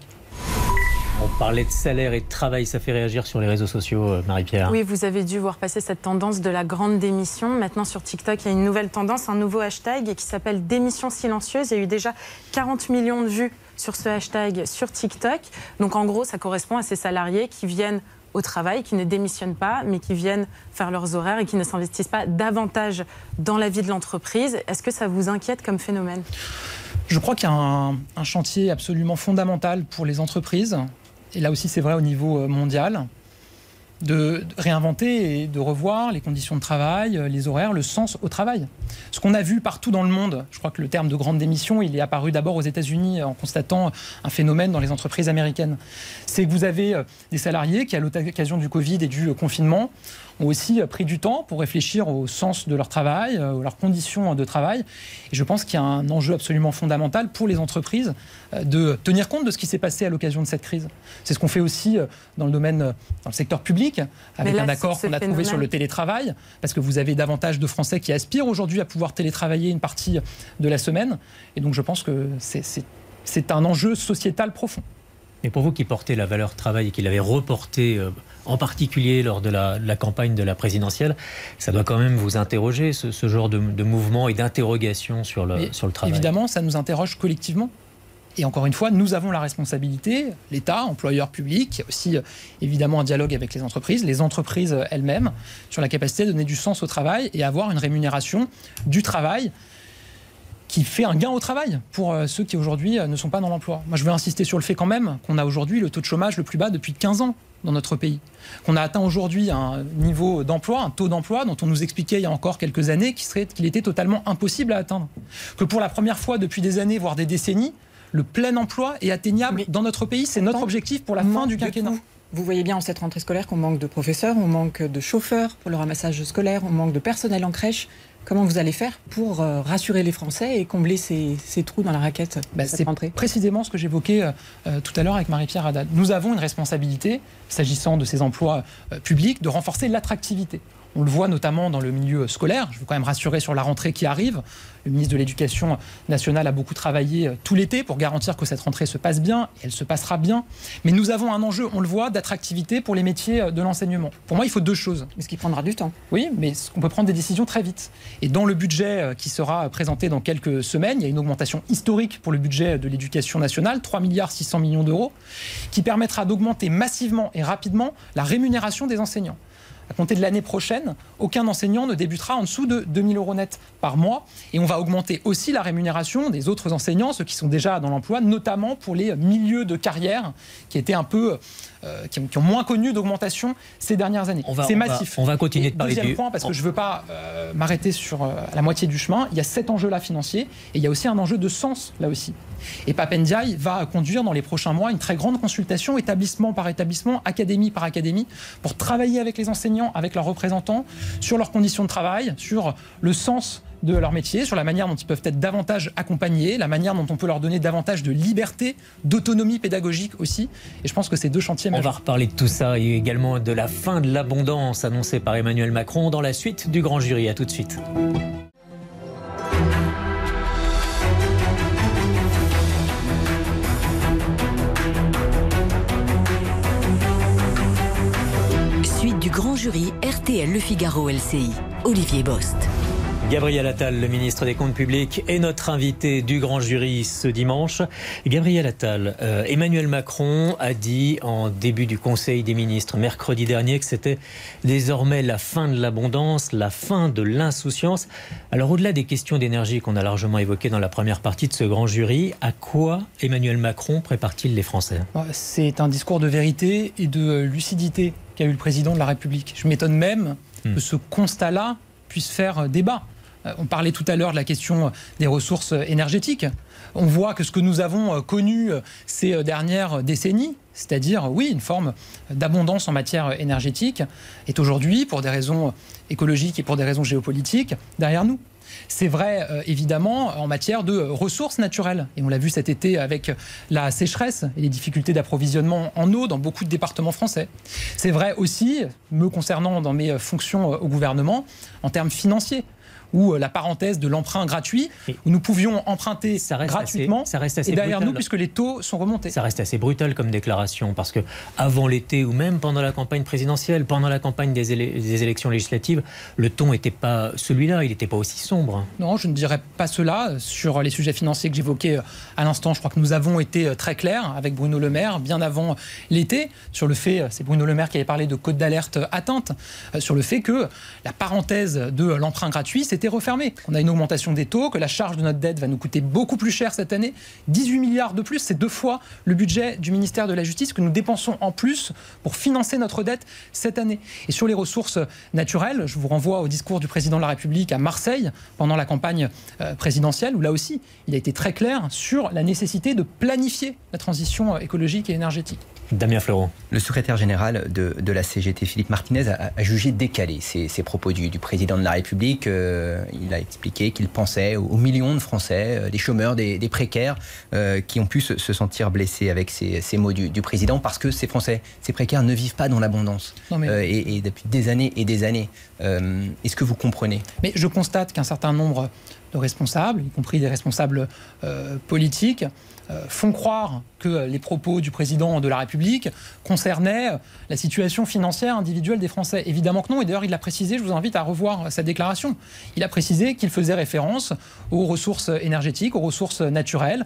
On parlait de salaire et de travail, ça fait réagir sur les réseaux sociaux, euh, Marie-Pierre. Oui, vous avez dû voir passer cette tendance de la grande démission. Maintenant, sur TikTok, il y a une nouvelle tendance, un nouveau hashtag qui s'appelle démission silencieuse. Il y a eu déjà 40 millions de vues sur ce hashtag sur TikTok. Donc, en gros, ça correspond à ces salariés qui viennent au travail, qui ne démissionnent pas, mais qui viennent faire leurs horaires et qui ne s'investissent pas davantage dans la vie de l'entreprise. Est-ce que ça vous inquiète comme phénomène? Je crois qu'il y a un, un, chantier absolument fondamental pour les entreprises et là aussi c'est vrai au niveau euh, mondial, de réinventer et de revoir les conditions de travail, euh, les horaires, le sens au travail. Ce qu'on a vu partout dans le monde, je crois que le terme de grande démission, il est apparu d'abord aux États-Unis en constatant un phénomène dans les entreprises américaines. C'est que vous avez euh, des salariés qui, à l'occasion du Covid et du confinement, ont aussi pris du temps pour réfléchir au sens de leur travail, euh, aux leurs conditions de travail. Et je pense qu'il y a un enjeu absolument fondamental pour les entreprises euh, de tenir compte de ce qui s'est passé à l'occasion de cette crise. C'est ce qu'on fait aussi euh, dans le domaine, dans le secteur public, avec un accord qu'on a trouvé sur le télétravail, parce que vous avez davantage de Français qui aspirent aujourd'hui à pouvoir télétravailler une partie de la semaine. Et donc je pense que c'est un enjeu sociétal profond. Mais pour vous qui portez la valeur travail et qui l'avez reporté en particulier lors de la, campagne de la présidentielle, ça doit quand même vous interroger, ce, genre de, mouvement et d'interrogation sur le, sur le travail. Évidemment, ça nous interroge collectivement. Et encore une fois, nous avons la responsabilité, l'État, employeur public, il y a aussi euh, évidemment un dialogue avec les entreprises, les entreprises elles-mêmes, sur la capacité de donner du sens au travail et avoir une rémunération du travail qui fait un gain au travail pour euh, ceux qui aujourd'hui euh, ne sont pas dans l'emploi. Moi, je veux insister sur le fait quand même qu'on a aujourd'hui le taux de chômage le plus bas depuis 15 ans dans notre pays. Qu'on a atteint aujourd'hui un niveau d'emploi, un taux d'emploi dont on nous expliquait il y a encore quelques années qu'il était totalement impossible à atteindre. Que pour la première fois depuis des années, voire des décennies, le plein emploi est atteignable dans notre pays. C'est notre objectif pour la fin du quinquennat. Vous voyez bien en cette rentrée scolaire qu'on manque de professeurs, on manque de chauffeurs pour le ramassage scolaire, on manque de personnel en crèche. Comment vous allez faire pour euh, rassurer les Français et combler ces, trous dans la raquette bah, C'est précisément ce que j'évoquais euh, euh, tout à l'heure avec Marie-Pierre Haddad. Nous avons une responsabilité, s'agissant de ces emplois publics, de renforcer l'attractivité. On le voit notamment dans le milieu scolaire. Je veux quand même rassurer sur la rentrée qui arrive. Le ministre de l'Éducation nationale a beaucoup travaillé euh, tout l'été pour garantir que cette rentrée se passe bien. Et elle se passera bien. Mais nous avons un enjeu, on le voit, d'attractivité pour les métiers euh, de l'enseignement. Pour moi, il faut deux choses. Mais ce qui prendra du temps. Oui, mais on peut prendre des décisions très vite. Et dans le budget euh, qui sera présenté dans quelques semaines, il y a une augmentation historique pour le budget de l'Éducation nationale, 3 milliards 600 millions d'euros, qui permettra d'augmenter massivement et rapidement la rémunération des enseignants à compter de l'année prochaine, aucun enseignant ne débutera en dessous de 2000 euros net par mois. Et on va augmenter aussi la rémunération des autres enseignants, ceux qui sont déjà dans l'emploi, notamment pour les milieux de carrière qui étaient un peu euh, qui, ont, moins connu d'augmentation ces dernières années. C'est massif. on va continuer de parler Deuxième point, parce que je ne veux pas euh, m'arrêter sur la moitié du chemin, il y a cet enjeu-là financier et il y a aussi un enjeu de sens là aussi. Et Papendiaï va conduire dans les prochains mois une très grande consultation, établissement par établissement, académie par académie, pour travailler avec les enseignants, avec leurs représentants, sur leurs conditions de travail, sur le sens de leur métier, sur la manière dont ils peuvent être davantage accompagnés, la manière dont on peut leur donner davantage de liberté, d'autonomie pédagogique aussi. Et je pense que ces deux chantiers. On va reparler de tout ça et également de la fin de l'abondance annoncée par Emmanuel Macron dans la suite du grand jury. À tout de suite. Suite du grand jury RTL Le Figaro LCI. Olivier Bost. Gabriel Attal, le ministre des Comptes publics, est notre invité du grand jury ce dimanche. Gabriel Attal, euh, Emmanuel Macron a dit en début du Conseil des ministres mercredi dernier que c'était désormais la fin de l'abondance, la fin de l'insouciance. Alors au-delà des questions d'énergie qu'on a largement évoquées dans la première partie de ce grand jury, à quoi Emmanuel Macron prépare-t-il les Français? C'est un discours de vérité et de lucidité qu'a eu le président de la République. Je m'étonne même hmm. que ce constat-là puisse faire débat. Euh, on parlait tout à l'heure de la question des ressources énergétiques. On voit que ce que nous avons euh, connu euh, ces dernières décennies, c'est-à-dire, oui, une forme d'abondance en matière énergétique, est aujourd'hui, pour des raisons écologiques et pour des raisons géopolitiques, derrière nous. C'est vrai, évidemment, en matière de ressources naturelles. Et on l'a vu cet été avec la sécheresse et les difficultés d'approvisionnement en eau dans beaucoup de départements français. C'est vrai aussi, me concernant dans mes fonctions au gouvernement, en termes financiers ou euh, la parenthèse de l'emprunt gratuit, où nous pouvions emprunter gratuitement, ça reste assez et derrière nous, puisque les taux sont remontés. Ça reste assez brutal comme déclaration, parce que avant l'été ou même pendant la campagne présidentielle, pendant la campagne des, élections législatives, le ton n'était pas celui-là, il n'était pas aussi sombre. Non, je ne dirais pas cela. Sur les sujets financiers que j'évoquais euh, à l'instant, je crois que nous avons été euh, très clairs avec Bruno Le Maire, bien avant l'été, sur le fait, c'est Bruno Le Maire qui avait parlé de code d'alerte atteinte, sur le fait que la parenthèse de l'emprunt gratuit, c'est refermé. On a une augmentation des taux, que la charge de notre dette va nous coûter beaucoup plus cher cette année. 18 milliards de plus, c'est deux fois le budget du ministère de la Justice que nous dépensons en plus pour financer notre dette cette année. Et sur les ressources naturelles, je vous renvoie au discours du président de la République à Marseille pendant la campagne euh, présidentielle, où là aussi, il a été très clair sur la nécessité de planifier la transition écologique et énergétique. Damien Fleuron. Le secrétaire général de, la CGT, Philippe Martinez, a, jugé décalé ces, propos du, président de la République. Euh, il a expliqué qu'il pensait aux, millions de Français, euh, des chômeurs, des, précaires, euh, qui ont pu se, sentir blessés avec ces, mots du, président, parce que ces Français, ces précaires ne vivent pas dans l'abondance. Et, et, depuis des années et des années. Est-ce que vous comprenez? Mais je constate qu'un certain nombre de responsables, y compris des responsables politiques, euh, font croire que les propos du président de la République concernaient la situation financière individuelle des Français. Évidemment que non, et d'ailleurs il l'a précisé, je vous invite à revoir sa déclaration. Il a précisé qu'il faisait référence aux ressources énergétiques, aux ressources naturelles,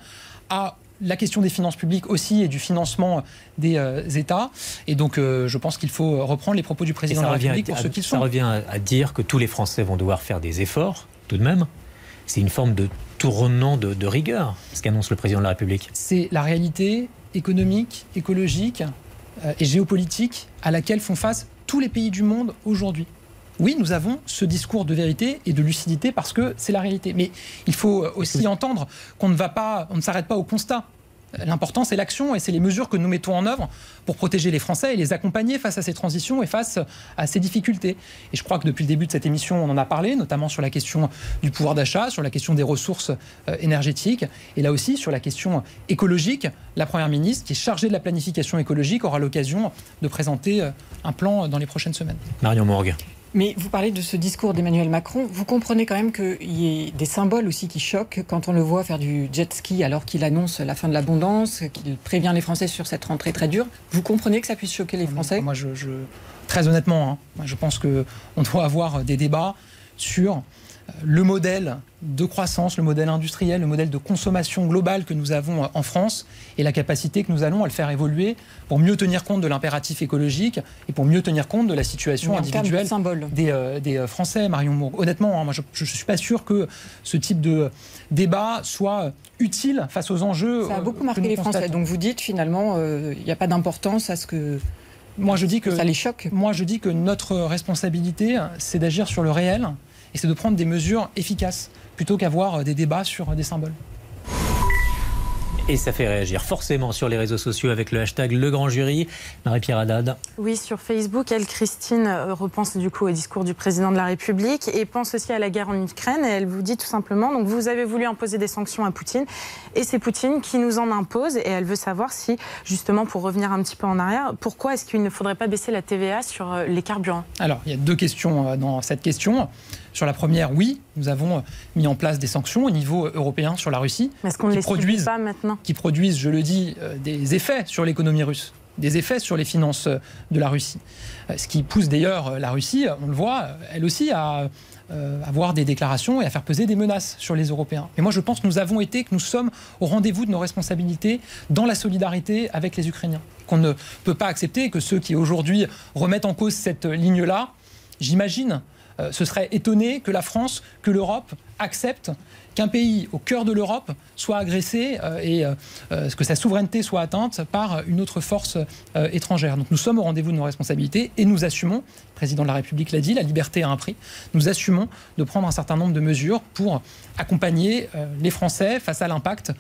à la question des finances publiques aussi et du financement des euh, États. Et donc, euh, je pense qu'il faut reprendre les propos du président de la République pour ce qu'ils sont. Ça revient à dire que tous les Français vont devoir faire des efforts, tout de même. C'est une forme de tournant de, rigueur, ce qu'annonce le président de la République. C'est la réalité économique, écologique euh, et géopolitique à laquelle font face tous les pays du monde aujourd'hui. Oui, nous avons ce discours de vérité et de lucidité parce que c'est la réalité. Mais il faut aussi entendre qu'on ne va pas, on ne s'arrête pas au constat. L'important, c'est l'action et c'est les mesures que nous mettons en œuvre pour protéger les Français et les accompagner face à ces transitions et face à ces difficultés. Et je crois que depuis le début de cette émission, on en a parlé, notamment sur la question du pouvoir d'achat, sur la question des ressources euh, énergétiques et là aussi sur la question écologique. La Première ministre, qui est chargée de la planification écologique, aura l'occasion de présenter euh, un plan dans les prochaines semaines. Marion Morgue. Mais vous parlez de ce discours d'Emmanuel Macron. Vous comprenez quand même qu'il y ait des symboles aussi qui choquent quand on le voit faire du jet ski alors qu'il annonce la fin de l'abondance, qu'il prévient les Français sur cette rentrée très dure. Vous comprenez que ça puisse choquer les Français Moi, je, très honnêtement, hein, je pense qu'on doit avoir des débats sur le modèle de croissance, le modèle industriel, le modèle de consommation globale que nous avons en France et la capacité que nous allons à le faire évoluer pour mieux tenir compte de l'impératif écologique et pour mieux tenir compte de la situation individuelle des, euh, des, euh, Français, Marion Moore. Honnêtement, hein, moi, je ne suis pas sûr que ce type de débat soit utile face aux enjeux. Ça a beaucoup marqué les Français. Donc vous dites finalement, il n'y a pas d'importance à ce que moi, je dis que, ça les choque. Moi, je dis que notre responsabilité, c'est d'agir sur le réel et c'est de prendre des mesures efficaces plutôt qu'avoir des débats sur des symboles. Et ça fait réagir forcément sur les réseaux sociaux avec le hashtag Le Grand Jury. Marie-Pierre Haddad. Oui, sur Facebook, elle, Christine, euh, repense du coup au discours du président de la République et pense aussi à la guerre en Ukraine. Et elle vous dit tout simplement, donc vous avez voulu imposer des sanctions à Poutine et c'est Poutine qui nous en impose. Et elle veut savoir si, justement, pour revenir un petit peu en arrière, pourquoi est-ce qu'il ne faudrait pas baisser la TVA sur euh, les carburants? Alors, il y a deux questions euh, dans cette question. Sur la première, oui, nous avons mis en place des sanctions au niveau européen sur la Russie. Mais est-ce qu'on ne les produisent pas maintenant Qui produisent, je le dis, euh, des effets sur l'économie russe des effets sur les finances euh, de la Russie. Euh, ce qui pousse d'ailleurs la Russie, on le voit, elle aussi à avoir des déclarations et à faire peser des menaces sur les Européens. Mais moi, je pense que nous avons été, que nous sommes au rendez-vous de nos responsabilités dans la solidarité avec les Ukrainiens. Qu'on ne peut pas accepter que ceux qui aujourd'hui remettent en cause cette ligne-là, j'imagine, euh, ce serait étonné que la France, que l'Europe accepte qu'un pays au cœur de l'Europe soit agressé euh, et euh, que sa souveraineté soit atteinte par une autre force étrangère. Donc nous sommes au rendez-vous de nos responsabilités et nous assumons, le président de la République l'a dit, la liberté a un prix, nous assumons de prendre un certain nombre de mesures pour accompagner les Français face à l'impact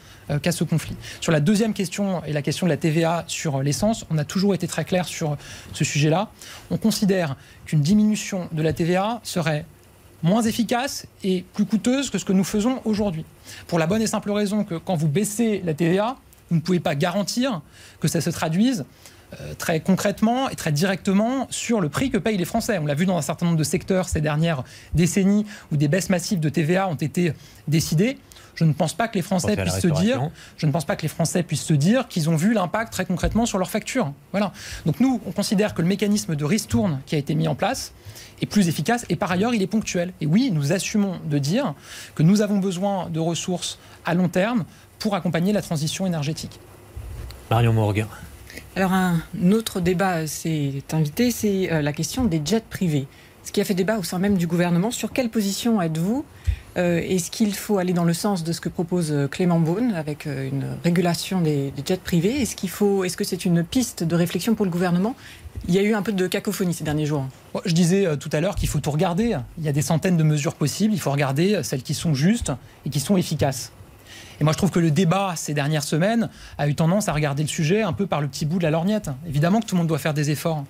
qu'a ce conflit. Sur la deuxième question et la question de la TVA sur l'essence, on a toujours été très clair sur ce sujet-là. On considère qu'une diminution de la TVA serait moins efficace et plus coûteuse que ce que nous faisons aujourd'hui. Pour la bonne et simple raison que quand vous baissez la TVA, vous ne pouvez pas garantir que ça se traduise euh, très concrètement et très directement sur le prix que payent les Français. On l'a vu dans un certain nombre de secteurs ces dernières décennies où des baisses massives de TVA ont été décidées. Je ne pense pas que les Français puissent se dire, je ne pense pas que les Français puissent se dire qu'ils ont vu l'impact très concrètement sur leur facture. Voilà. Donc nous, on considère que le mécanisme de ristourne qui a été mis en place est plus efficace et par ailleurs il est ponctuel. Et oui, nous assumons de dire que nous avons besoin de ressources à long terme pour accompagner la transition énergétique. Marion Morgan. Alors un autre débat s'est invité, c'est euh, la question des jets privés. Ce qui a fait débat au sein même du gouvernement. Sur quelle position êtes-vous? euh, est-ce qu'il faut aller dans le sens de ce que propose euh, Clément Beaune avec euh, une régulation des, jets privés? Est-ce est-ce que c'est une piste de réflexion pour le gouvernement? Il y a eu un peu de cacophonie ces derniers jours. Je disais tout à l'heure qu'il faut tout regarder. Il y a des centaines de mesures possibles. Il faut regarder celles qui sont justes et qui sont efficaces. Et moi, je trouve que le débat ces dernières semaines a eu tendance à regarder le sujet un peu par le petit bout de la lorgnette. Évidemment que tout le monde doit faire des efforts.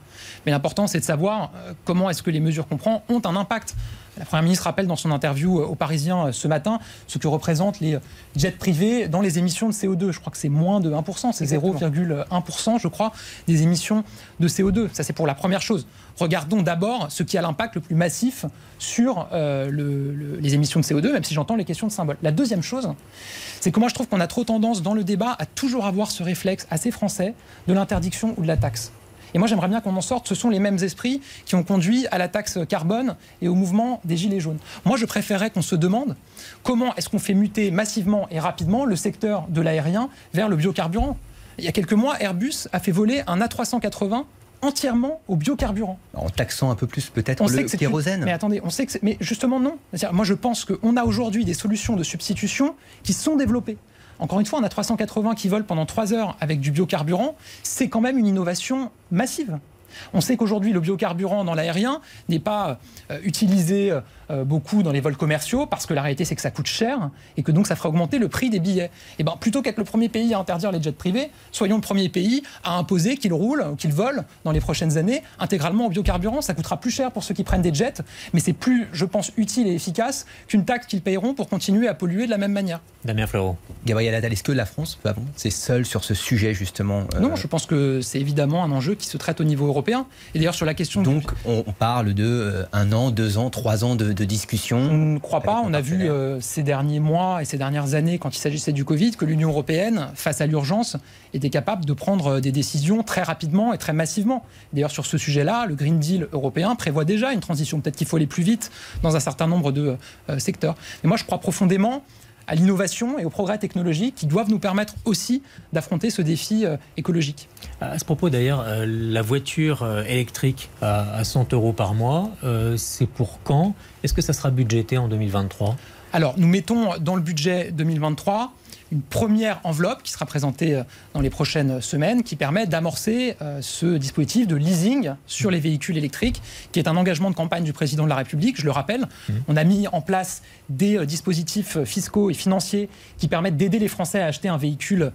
Mais l'important, c'est de savoir comment est-ce que les mesures qu'on prend ont un impact. La Première ministre rappelle dans son interview euh, aux Parisiens euh, ce matin ce que représentent les euh, jets privés dans les émissions de CO2. Je crois que c'est moins de 1%, c'est 0,1% je crois des émissions de CO2. Ça c'est pour la première chose. Regardons d'abord ce qui a l'impact le plus massif sur les émissions de CO2, même si j'entends les questions de symbole. La deuxième chose, c'est que moi je trouve qu'on a trop tendance dans le débat à toujours avoir ce réflexe assez français de l'interdiction ou de la taxe. Et moi, j'aimerais bien qu'on en sorte. Ce sont les mêmes esprits qui ont conduit à la taxe carbone et au mouvement des Gilets jaunes. Moi, je préférerais qu'on se demande comment est-ce qu'on fait muter massivement et rapidement le secteur de l'aérien vers le biocarburant. Il y a quelques mois, Airbus a fait voler un A380 entièrement au biocarburant. En taxant un peu plus peut-être le kérosène. Mais attendez, on sait que mais justement non. Moi je pense qu'on a aujourd'hui des solutions de substitution qui sont développées. Encore une fois, on a 380 qui volent pendant 3 heures avec du biocarburant. C'est quand même une innovation massive. On sait qu'aujourd'hui, le biocarburant dans l'aérien n'est pas euh, utilisé euh, beaucoup dans les vols commerciaux parce que la réalité, c'est que ça coûte cher et que donc ça ferait augmenter le prix des billets. Et eh ben, plutôt qu'être le premier pays à interdire les jets privés, soyons le premier pays à imposer qu'ils roulent ou qu'ils volent dans les prochaines années intégralement au biocarburant. Ça coûtera plus cher pour ceux qui prennent des jets, mais c'est plus, je pense, utile et efficace qu'une taxe qu'ils payeront pour continuer à polluer de la même manière. Damien Fleureau. Gabriel Attal, est-ce que la France peut avancer seule sur ce sujet justement euh Non, je pense que c'est évidemment un enjeu qui se traite au niveau européen européen. Et d'ailleurs, sur la question. Donc, on parle de euh, un an, deux ans, trois ans de, discussion On ne croit pas. On a vu euh, ces derniers mois et ces dernières années, quand il s'agissait du Covid, que l'Union européenne, face à l'urgence, était capable de prendre des décisions très rapidement et très massivement. D'ailleurs, sur ce sujet-là, le Green Deal européen prévoit déjà une transition. Peut-être qu'il faut aller plus vite dans un certain nombre de euh, secteurs. Mais moi, je crois profondément à l'innovation et au progrès technologique qui doivent nous permettre aussi d'affronter ce défi euh, écologique. À ce propos d'ailleurs, euh, la voiture euh, électrique à 100 euros par mois, c'est pour quand? Est-ce que ça sera budgété en 2023 Alors nous mettons dans le budget 2023 une première enveloppe qui sera présentée euh, dans les prochaines semaines, qui permet d'amorcer euh, ce dispositif de leasing sur les véhicules électriques, qui est un engagement de campagne du président de la République, je le rappelle. Mmh. On a mis en place des euh, dispositifs fiscaux et financiers qui permettent d'aider les Français à acheter un véhicule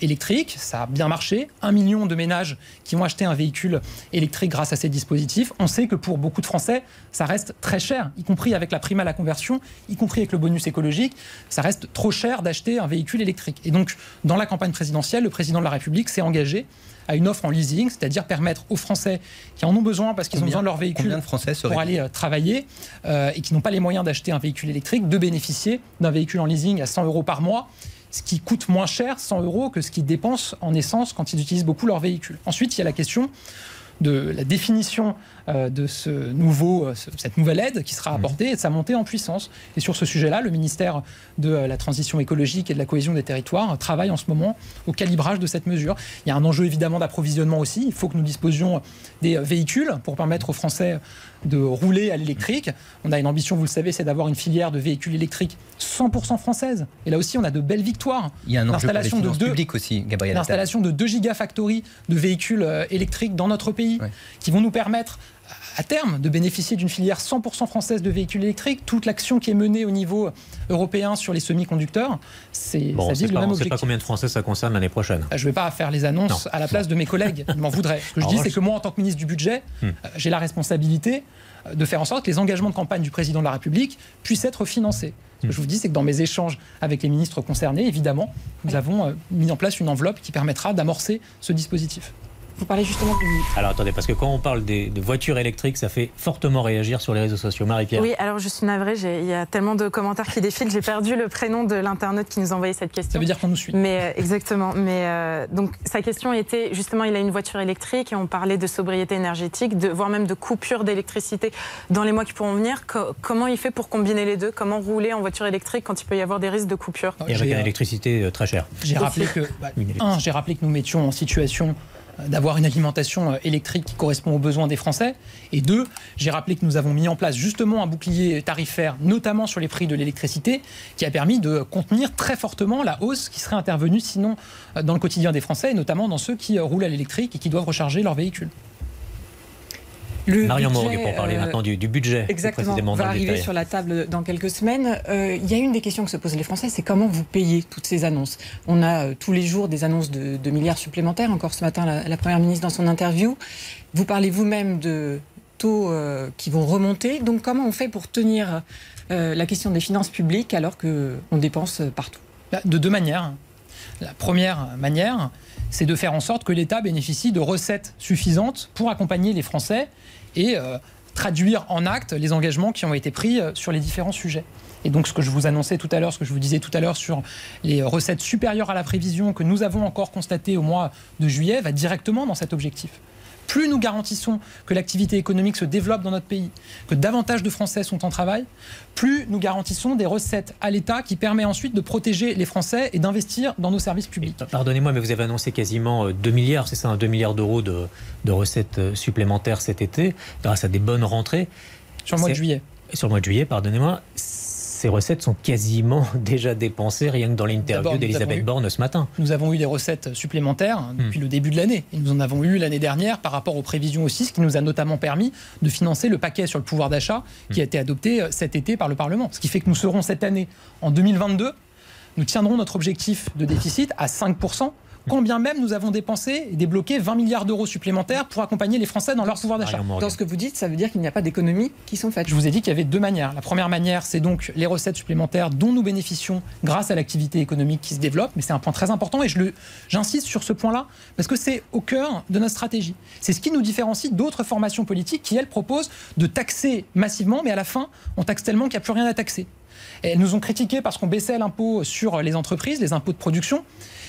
électrique. Ça a bien marché. Un million de ménages qui ont acheté un véhicule électrique grâce à ces dispositifs. On sait que pour beaucoup de Français, ça reste très cher, y compris avec la prime à la conversion, y compris avec le bonus écologique. Ça reste trop cher d'acheter un véhicule électrique. Et donc, dans la campagne présidentielle, le président de la République s'est engagé à une offre en leasing, c'est-à-dire permettre aux Français qui en ont besoin parce qu'ils ont besoin de leur véhicule de Français pour aller euh, travailler euh, et qui n'ont pas les moyens d'acheter un véhicule électrique, de bénéficier d'un véhicule en leasing à 100 euros par mois ce qui coûte moins cher, 100 euros, que ce qu'ils dépensent en essence quand ils utilisent beaucoup leur véhicule. Ensuite, il y a la question de la définition euh, de ce nouveau, euh, cette nouvelle aide qui sera mmh. apportée et de sa montée en puissance. Et sur ce sujet-là, le ministère de euh, la Transition écologique et de la cohésion des territoires travaille en ce moment au calibrage de cette mesure. Il y a un enjeu évidemment d'approvisionnement aussi. Il faut que nous disposions des véhicules pour permettre aux Français de rouler à l'électrique. On a une ambition, vous le savez, c'est d'avoir une filière de véhicules électriques 100% française. Et là aussi, on a de belles victoires. Il y a un pour de deux, aussi, Gabriel. L'installation de 2 gigafactories de véhicules électriques dans notre pays qui vont nous permettre à terme de bénéficier d'une filière 100% française de véhicules électriques. Toute l'action qui est menée au niveau européen sur les semi-conducteurs, c'est bon, ça le même On ne sait pas combien de Français ça concerne l'année prochaine. Je ne vais pas faire les annonces à la place de mes collègues, ils m'en voudraient. Ce que je dis, c'est que moi, en tant que ministre du Budget, hmm. euh, j'ai la responsabilité euh, de faire en sorte que les engagements de campagne du président de la République puissent être financés. Ce que je vous dis, c'est que dans mes échanges avec les ministres concernés, évidemment, nous avons euh, mis en place une enveloppe qui permettra d'amorcer ce dispositif. Vous parlez justement du. Alors attendez, parce que quand on parle des, de voitures électriques, ça fait fortement réagir sur les réseaux sociaux. Marie-Pierre. Oui, alors je suis navrée, il y a tellement de commentaires qui défilent, j'ai perdu le prénom de l'internaute qui nous a envoyé cette question. Ça veut dire qu'on nous suit. Mais euh, exactement. Mais euh, donc sa question était justement, il a une voiture électrique et on parlait de sobriété énergétique, de, voire même de coupure d'électricité dans les mois qui pourront venir. comment il fait pour combiner les deux? Comment rouler en voiture électrique quand il peut y avoir des risques de coupure? Et avec une électricité euh, très chère. J'ai rappelé que, bah, un, j'ai rappelé que nous mettions en situation d'avoir une alimentation euh, électrique qui correspond aux besoins des Français. Et deux, j'ai rappelé que nous avons mis en place justement un bouclier tarifaire, notamment sur les prix de l'électricité, qui a permis de contenir très fortement la hausse qui serait intervenue sinon euh, dans le quotidien des Français, et notamment dans ceux qui euh, roulent à l'électrique et qui doivent recharger leur véhicule. Le Marion Morgue pour parler maintenant du, budget. Exactement, va arriver sur la table dans quelques semaines. Euh, il y a une des questions que se posent les Français, c'est comment vous payez toutes ces annonces? On a euh, tous les jours des annonces de, milliards supplémentaires. Encore ce matin, la, Première ministre dans son interview. Vous parlez vous-même de taux euh, qui vont remonter. Donc comment on fait pour tenir la question des finances publiques alors qu'on dépense partout? Bah, De deux manières. La première manière, c'est de faire en sorte que l'État bénéficie de recettes suffisantes pour accompagner les Français et euh, traduire en actes les engagements qui ont été pris euh, sur les différents sujets. Et donc ce que je vous annonçais tout à l'heure, ce que je vous disais tout à l'heure sur les recettes supérieures à la prévision que nous avons encore constatées au mois de juillet va directement dans cet objectif plus nous garantissons que l'activité économique se développe dans notre pays, que davantage de Français sont en travail, plus nous garantissons des recettes à l'État qui permet ensuite de protéger les Français et d'investir dans nos services publics. Pardonnez-moi, mais vous avez annoncé quasiment 2 euh, milliards, c'est ça, 2 milliards d'euros de, de recettes euh, supplémentaires cet été, grâce à des bonnes rentrées. Sur le mois de juillet. Sur le mois de juillet, pardonnez-moi ces recettes sont quasiment déjà dépensées rien que dans l'interview d'Elisabeth Borne ce matin. Nous avons eu des recettes supplémentaires hmm. depuis le début de l'année. Et nous en avons eu l'année dernière par rapport aux prévisions aussi, ce qui nous a notamment permis de financer le paquet sur le pouvoir d'achat qui a hmm. été adopté euh, cet été par le Parlement. Ce qui fait que nous serons cette année, en 2022, nous tiendrons notre objectif de déficit à 5% quand bien même nous avons dépensé et débloqué 20 milliards d'euros supplémentaires pour accompagner les Français dans leur pouvoir d'achat. Dans ce que vous dites, ça veut dire qu'il n'y a pas d'économies qui sont faites. Je vous ai dit qu'il y avait deux manières. La première manière, c'est donc les recettes supplémentaires dont nous bénéficions grâce à l'activité économique qui se développe, mais c'est un point très important et j'insiste sur ce point-là parce que c'est au cœur de notre stratégie. C'est ce qui nous différencie d'autres formations politiques qui, elles, proposent de taxer massivement, mais à la fin, on taxe tellement qu'il n'y a plus rien à taxer. elles nous ont critiqué parce qu'on baissait l'impôt sur les entreprises, les impôts de production.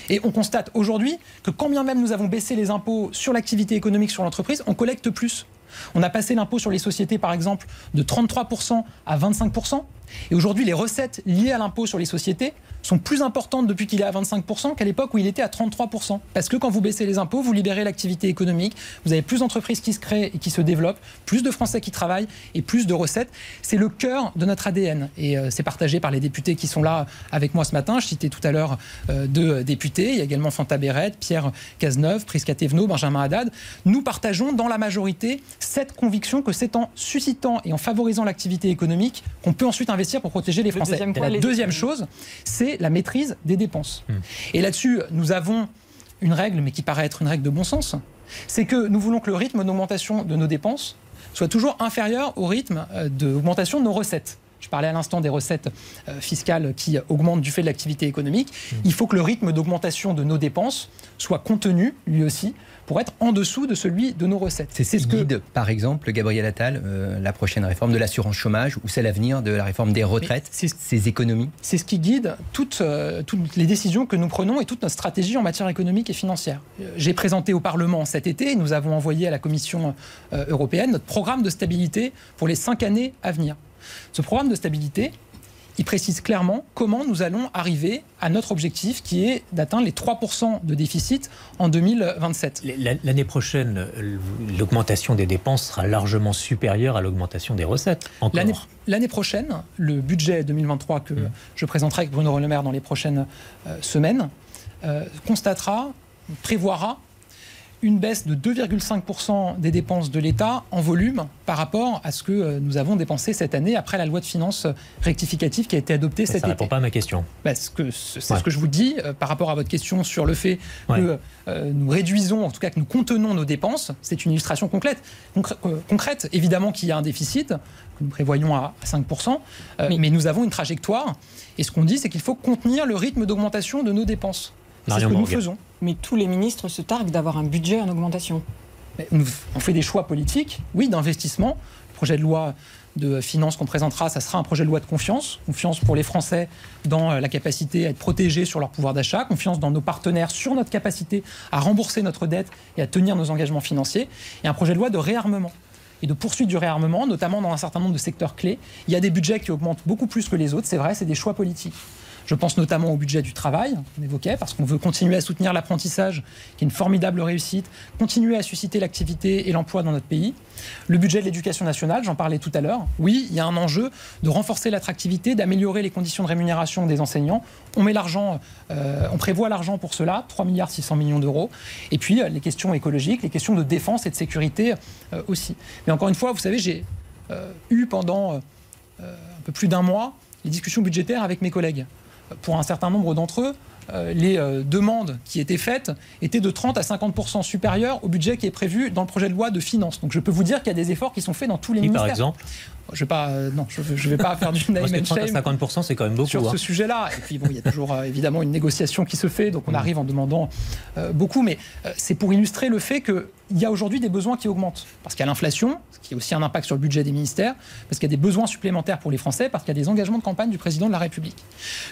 Et on constate aujourd'hui que quand bien même nous avons baissé les impôts sur l'activité économique sur l'entreprise, on collecte plus. On a passé l'impôt sur les sociétés, par exemple, de 33% à 25%. Et aujourd'hui, les recettes liées à l'impôt sur les sociétés sont plus importantes depuis qu'il est à 25% qu'à l'époque où il était à 33%. Parce que quand vous baissez les impôts, vous libérez l'activité économique, vous avez plus d'entreprises qui se créent et qui se développent, plus de Français qui travaillent et plus de recettes. C'est le cœur de notre ADN. Et euh, c'est partagé par les députés qui sont là avec moi ce matin. Je citais tout à l'heure euh, deux députés. Il y a également Fanta Béret, Pierre Cazeneuve, Prisca Thévenot, Benjamin Haddad. Nous partageons dans la majorité cette conviction que c'est en suscitant et en favorisant l'activité économique qu'on peut ensuite investir pour protéger les Français. la deuxième chose, c'est la maîtrise des dépenses. Hmm. Et là-dessus, nous avons une règle, mais qui paraît être une règle de bon sens, c'est que nous voulons que le rythme d'augmentation de nos dépenses soit toujours inférieur au rythme euh, d'augmentation de nos recettes. Je parlais à l'instant des recettes euh, fiscales qui augmentent du fait de l'activité économique. Il faut que le rythme d'augmentation de nos dépenses soit contenu, lui aussi, pour être en dessous de celui de nos recettes. C'est ce que guide, par exemple, Gabriel Attal, euh, la prochaine réforme de l'assurance chômage ou c'est l'avenir de la réforme des retraites, ces économies? C'est ce qui guide toutes, euh, toutes, les décisions que nous prenons et toute notre stratégie en matière économique et financière. J'ai présenté au Parlement cet été, nous avons envoyé à la Commission européenne notre programme de stabilité pour les cinq années à venir. Ce programme de stabilité, il précise clairement comment nous allons arriver à notre objectif qui est d'atteindre les 3% de déficit en 2027. L'année prochaine, l'augmentation des dépenses sera largement supérieure à l'augmentation des recettes. L'année prochaine, le budget 2023 que mmh. je présenterai avec Bruno Le Maire dans les prochaines euh, semaines euh, constatera, prévoira une baisse de 2,5% des dépenses de l'État en volume par rapport à ce que euh, nous avons dépensé cette année après la loi de finances rectificative qui a été adoptée cet été. Ça ne répond pas à ma question. Bah, c'est ce que je vous dis euh, par rapport à votre question sur le fait que euh, nous réduisons, en tout cas que nous contenons nos dépenses. C'est une illustration concrète. concrète. Évidemment qu'il y a un déficit que nous prévoyons à 5%, mais nous avons une trajectoire. Et ce qu'on dit, c'est qu'il faut contenir le rythme d'augmentation de nos dépenses. C'est ce que nous faisons. Mais tous les ministres se targuent d'avoir un budget en augmentation. on fait des choix politiques, oui, d'investissement. Le projet de loi de finances qu'on présentera, ça sera un projet de loi de confiance. Confiance pour les Français dans euh, la capacité à être protégés sur leur pouvoir d'achat, confiance dans nos partenaires sur notre capacité à rembourser notre dette et à tenir nos engagements financiers, et un projet de loi de réarmement et de poursuite du réarmement, notamment dans un certain nombre de secteurs clés. Il y a des budgets qui augmentent beaucoup plus que les autres, c'est vrai, c'est des choix politiques. Je pense notamment au budget du travail, on évoquait, parce qu'on veut continuer à soutenir l'apprentissage, qui est une formidable réussite, continuer à susciter l'activité et l'emploi dans notre pays. Le budget de l'éducation nationale, j'en parlais tout à l'heure. Oui, il y a un enjeu de renforcer l'attractivité, d'améliorer les conditions de rémunération des enseignants. On met l'argent, euh, on prévoit l'argent pour cela, 3 milliards 600 millions d'euros. Et puis euh, les questions écologiques, les questions de défense et de sécurité euh, aussi. Mais encore une fois, vous savez, j'ai eu pendant un peu plus d'un mois les discussions budgétaires avec mes collègues pour un certain nombre d'entre eux, euh, les euh, demandes qui étaient faites étaient de 30 à 50% supérieures au budget qui est prévu dans le projet de loi de finances. Donc je peux vous dire qu'il y a des efforts qui sont faits dans tous les ministères. Par exemple je vais pas, euh, non, je, je vais pas faire du name and 30 à 50% c'est quand même beaucoup. Sur ce hein. sujet-là. Et puis bon, il y a toujours évidemment une négociation qui se fait, donc on mm. arrive en demandant beaucoup. Mais c'est pour illustrer le fait qu'il y a aujourd'hui des besoins qui augmentent. Parce qu'il y a l'inflation, ce qui a aussi un impact sur le budget des ministères, parce qu'il y a des besoins supplémentaires pour les Français, parce qu'il y a des engagements de campagne du président de la République.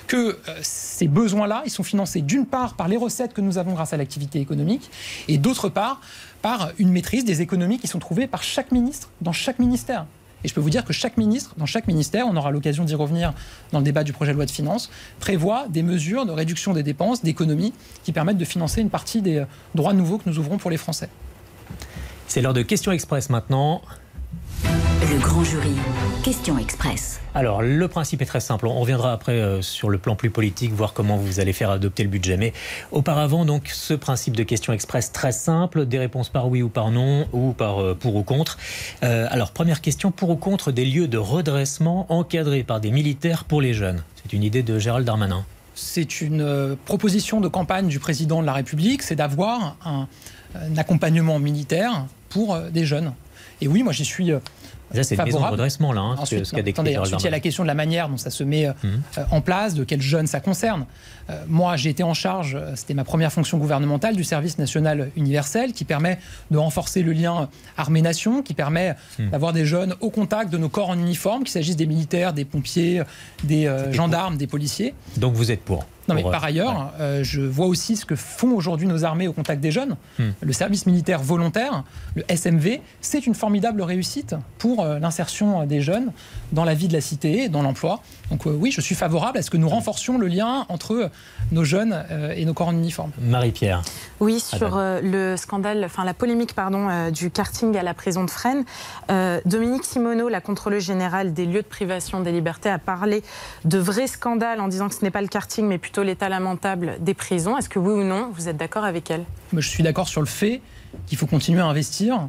Que ces besoins-là, ils sont financés d'une part par les recettes que nous avons grâce à l'activité économique, et d'autre part par une maîtrise des économies qui sont trouvées par chaque ministre dans chaque ministère. Et je peux vous dire que chaque ministre, dans chaque ministère, on aura l'occasion d'y revenir dans le débat du projet de loi de finances, prévoit des mesures de réduction des dépenses, d'économies, qui permettent de financer une partie des euh, droits nouveaux que nous ouvrons pour les Français. C'est l'heure de questions express maintenant. Le grand jury. Question express. Alors, le principe est très simple. On reviendra après euh, sur le plan plus politique, voir comment vous allez faire adopter le budget. Mais auparavant, donc, ce principe de question express très simple, des réponses par oui ou par non, ou par euh, pour ou contre. Euh, alors, première question, pour ou contre des lieux de redressement encadrés par des militaires pour les jeunes? C'est une idée de Gérald Darmanin. c'est une proposition de campagne du président de la République, c'est d'avoir un, un accompagnement militaire pour euh, des jeunes. Et oui, moi j'y suis Ça, c'est une maison de redressement, là, hein, ce, Ensuite, ce qu'a non, décrit attendez, ensuite, il y a la question de la manière dont ça se met euh, Mhm. euh, en place, de quels jeunes ça concerne. Euh, moi, j'ai été en charge, c'était ma première fonction gouvernementale, du service national universel qui permet de renforcer le lien armée-nation, qui permet Mhm. d'avoir des jeunes au contact de nos corps en uniforme, qu'il s'agisse des militaires, des pompiers, des euh, gendarmes, des policiers. Donc vous êtes pour Non, mais Pour, euh, par ailleurs, euh, je vois aussi ce que font aujourd'hui nos armées au contact des jeunes. Hmm. Le service militaire volontaire, le SMV, c'est une formidable réussite pour euh, l'insertion des jeunes dans la vie de la cité, dans l'emploi. Donc euh, oui, je suis favorable à ce que nous renforcions le lien entre nos jeunes et nos corps en uniforme. Marie-Pierre. Oui, Adam. sur euh, le scandale, enfin la polémique pardon, euh, du karting à la prison de Fresnes, euh, Dominique Simoneau, la contrôleuse générale des lieux de privation des libertés, a parlé de vrais scandales en disant que ce n'est pas le karting mais plutôt l'état lamentable des prisons. Est-ce que oui ou non, vous êtes d'accord avec elle? Je suis d'accord sur le fait qu'il faut continuer à investir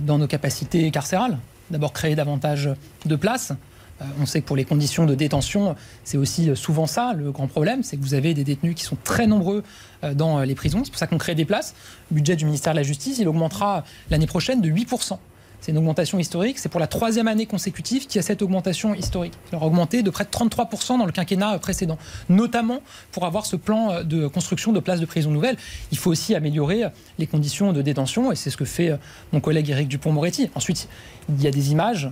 dans nos capacités carcérales. D'abord créer davantage de places. Euh, On sait que pour les conditions de détention, c'est aussi souvent ça le grand problème, c'est que vous avez des détenus qui sont très nombreux euh, dans les prisons. C'est pour ça qu'on crée des places. Le budget du ministère de la Justice, il augmentera l'année prochaine de 8%. C'est une augmentation historique. C'est pour la troisième année consécutive qu'il y a cette augmentation historique. Il aura augmenté de près de 33% dans le quinquennat précédent, notamment pour avoir ce plan de construction de places de prison nouvelles. Il faut aussi améliorer les conditions de détention, et c'est ce que fait euh, mon collègue Éric Dupont-Moretti. Ensuite, il y a des images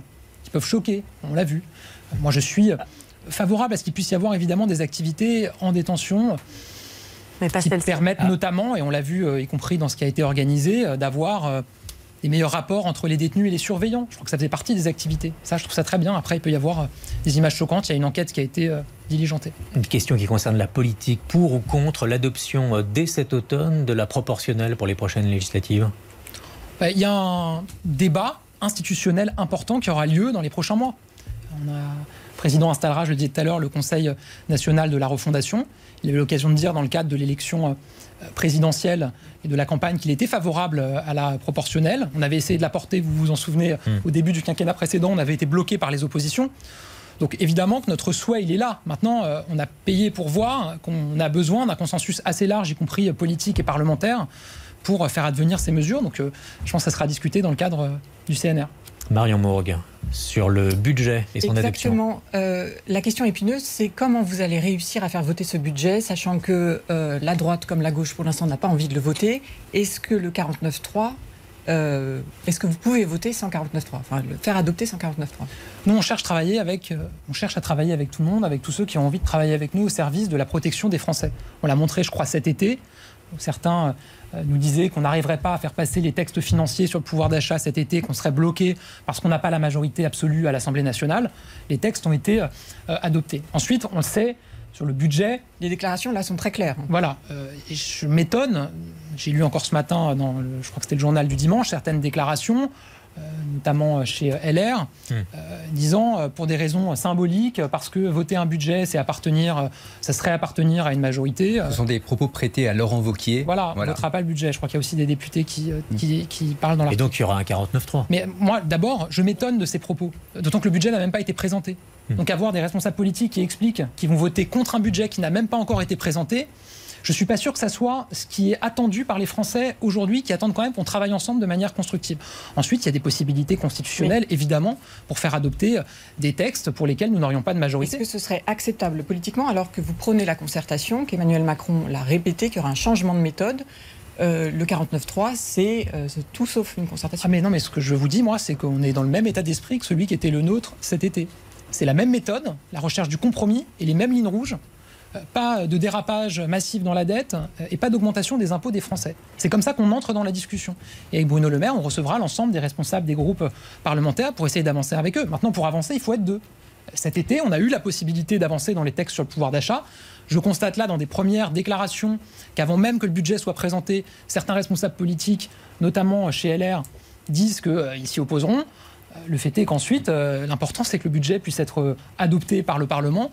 qui peuvent choquer, on l'a vu. Moi, je suis favorable à ce qu'il puisse y avoir évidemment des activités en détention Mais pas qui permettent Ah. notamment, et on l'a vu euh, y compris dans ce qui a été organisé, euh, d'avoir euh, des meilleurs rapports entre les détenus et les surveillants. Je crois que ça faisait partie des activités. Ça, je trouve ça très bien. Après, il peut y avoir des images choquantes. Il y a une enquête qui a été diligentée. Une question qui concerne la politique. Pour ou contre l'adoption dès cet automne de la proportionnelle pour les prochaines législatives? Bah, Il y a un débat institutionnel important qui aura lieu dans les prochains mois. On a, le président installera, je le disais tout à l'heure, le Conseil national de la refondation. Il a eu l'occasion de dire dans le cadre de l'élection euh, présidentielle et de la campagne qu'il était favorable euh, à la proportionnelle. On avait essayé de la porter, vous vous en souvenez, au début du quinquennat précédent, on avait été bloqué par les oppositions. Donc évidemment que notre souhait, il est là. Maintenant, euh, on a payé pour voir qu'on a besoin d'un consensus assez large, y compris politique et parlementaire, pour faire advenir ces mesures. Donc euh, je pense que ça sera discuté dans le cadre du CNR. Marion Mourgue, sur le budget et son adoption. Exactement. Euh, la question épineuse, c'est comment vous allez réussir à faire voter ce budget, sachant que euh, la droite comme la gauche, pour l'instant, n'a pas envie de le voter. Est-ce que le 49.3, euh, est-ce que vous pouvez voter sans 49.3 Enfin, le faire adopter sans 49.3 Nous, on cherche, travailler avec, euh, on cherche à travailler avec tout le monde, avec tous ceux qui ont envie de travailler avec nous au service de la protection des Français. On l'a montré, je crois, cet été. Certains euh, nous disaient qu'on n'arriverait pas à faire passer les textes financiers sur le pouvoir d'achat cet été, qu'on serait bloqué parce qu'on n'a pas la majorité absolue à l'Assemblée nationale. Les textes ont été euh, euh, adoptés. Ensuite, on le sait, sur le budget, Les déclarations, là, sont très claires. voilà, euh, et je m'étonne, j'ai lu encore ce matin, dans le- je crois que c'était le journal du dimanche, certaines déclarations, euh, notamment chez LR, Hmm. euh, disant euh, pour des raisons symboliques, parce que voter un budget, c'est appartenir, euh, ça serait appartenir à une majorité. euh, Ce sont des propos prêtés à Laurent Wauquiez. voilà, on ne votera pas le budget. Je crois qu'il y a aussi des députés qui, euh, qui, qui parlent dans Et l'article. donc il y aura un 49-3. Mais moi, d'abord, je m'étonne de ces propos. D'autant que le budget n'a même pas été présenté. Hmm. Donc avoir des responsables politiques qui expliquent qu'ils vont voter contre un budget qui n'a même pas encore été présenté, je suis pas sûr que ça soit ce qui est attendu par les Français aujourd'hui, qui attendent quand même qu'on travaille ensemble de manière constructive. Ensuite, il y a des possibilités constitutionnelles, évidemment, pour faire adopter euh, des textes pour lesquels nous n'aurions pas de Est-ce majorité. que ce serait acceptable politiquement alors que vous prenez la concertation, qu'Emmanuel Macron l'a répété, qu'il y aura un changement de méthode Euh, Le 49.3, c'est euh, c'est tout sauf une Ah concertation. mais non, mais ce que je vous dis, moi, c'est qu'on est dans le même état d'esprit que celui qui était le nôtre cet été. C'est la même méthode, la recherche du compromis et les mêmes lignes rouges. Euh, Pas de dérapage massif dans la dette euh, et pas d'augmentation des impôts des Français. C'est comme ça qu'on entre dans la discussion. Et avec Bruno Le Maire, on recevra l'ensemble des responsables des groupes parlementaires pour essayer d'avancer avec eux. Maintenant, pour avancer, il faut être deux. Cet été, on a eu la possibilité d'avancer dans les textes sur le pouvoir d'achat. Je constate là, dans des premières déclarations, qu'avant même que le budget soit présenté, certains responsables politiques, notamment chez LR, disent qu'ils s'y opposeront. Le fait est qu'ensuite, l'important, c'est que le budget puisse être adopté par le Parlement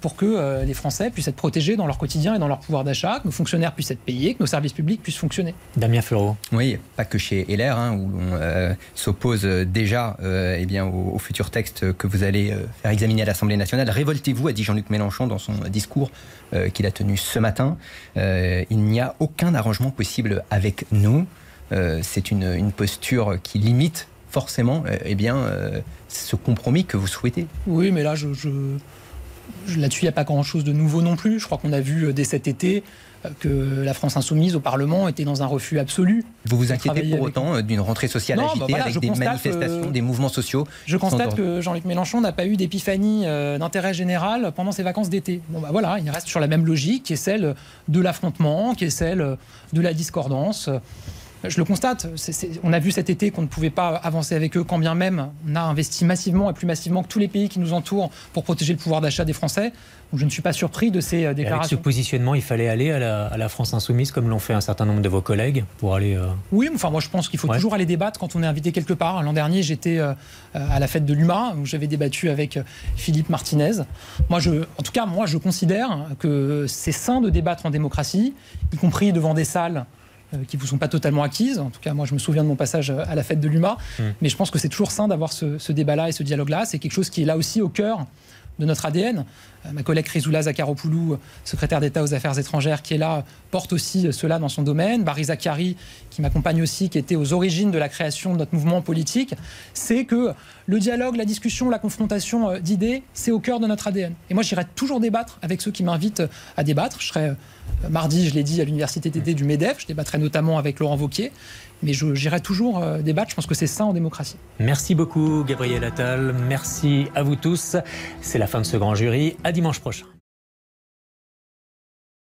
pour que les Français puissent être protégés dans leur quotidien et dans leur pouvoir d'achat, que nos fonctionnaires puissent être payés, que nos services publics puissent fonctionner. Damien Fleureau. Oui, pas que chez LR, hein, où on s'oppose déjà eh bien, au, au, futur texte que vous allez faire examiner à l'Assemblée nationale. Révoltez-vous, a dit Jean-Luc Mélenchon dans son discours qu'il a tenu ce matin. il n'y a aucun arrangement possible avec nous. Euh, c'est une, posture qui limite forcément euh, eh bien, euh, ce compromis que vous souhaitez. Oui, mais là, je, là-dessus, il n'y a pas grand-chose de nouveau non plus. Je crois qu'on a vu dès cet été que la France insoumise au Parlement était dans un refus absolu. Vous vous inquiétez pour autant d'une rentrée sociale bah agitée avec des manifestations, des mouvements sociaux Je constate que Jean-Luc Mélenchon n'a pas eu d'épiphanie d'intérêt général pendant ses vacances d'été. Bon, bah voilà, il reste sur la même logique qui est celle de l'affrontement, qui est celle de la discordance. Je le constate. on a vu cet été qu'on ne pouvait pas avancer avec eux, quand bien même on a investi massivement et plus massivement que tous les pays qui nous entourent pour protéger le pouvoir d'achat des Français. je ne suis pas surpris de ces déclarations. Euh, avec ce positionnement, il fallait aller à la, France insoumise, comme l'ont fait un certain nombre de vos collègues, pour aller. Euh, oui, enfin moi je pense qu'il faut toujours aller débattre quand on est invité quelque part. L'an dernier, j'étais euh, à la fête de l'UMA où j'avais débattu avec Philippe Martinez. Moi, je, en tout cas, moi, je considère que c'est sain de débattre en démocratie, y compris devant des salles euh, qui ne vous sont pas totalement acquises. En tout cas, moi, je me souviens de mon passage à la fête de l'UMA. Mmh. Mais je pense que c'est toujours sain d'avoir ce, débat-là et ce dialogue-là. C'est quelque chose qui est là aussi au cœur de notre ADN. Euh, ma collègue Chrysoula Zakharopoulou, secrétaire d'État aux Affaires étrangères, qui est là, porte aussi cela dans son domaine. Barry Zachary, qui m'accompagne aussi, qui était aux origines de la création de notre mouvement politique, c'est que le dialogue, la discussion, la confrontation euh, d'idées, c'est au cœur de notre ADN. Et moi, j'irai toujours débattre avec ceux qui m'invitent à débattre. Je serai Mardi, je l'ai dit, à l'université TD du MEDEF, je débattrai notamment avec Laurent Vauquier, mais j'irai toujours euh, débattre, je pense que c'est ça en démocratie. Merci beaucoup Gabriel Attal, merci à vous tous. C'est la fin de ce grand jury, à dimanche prochain.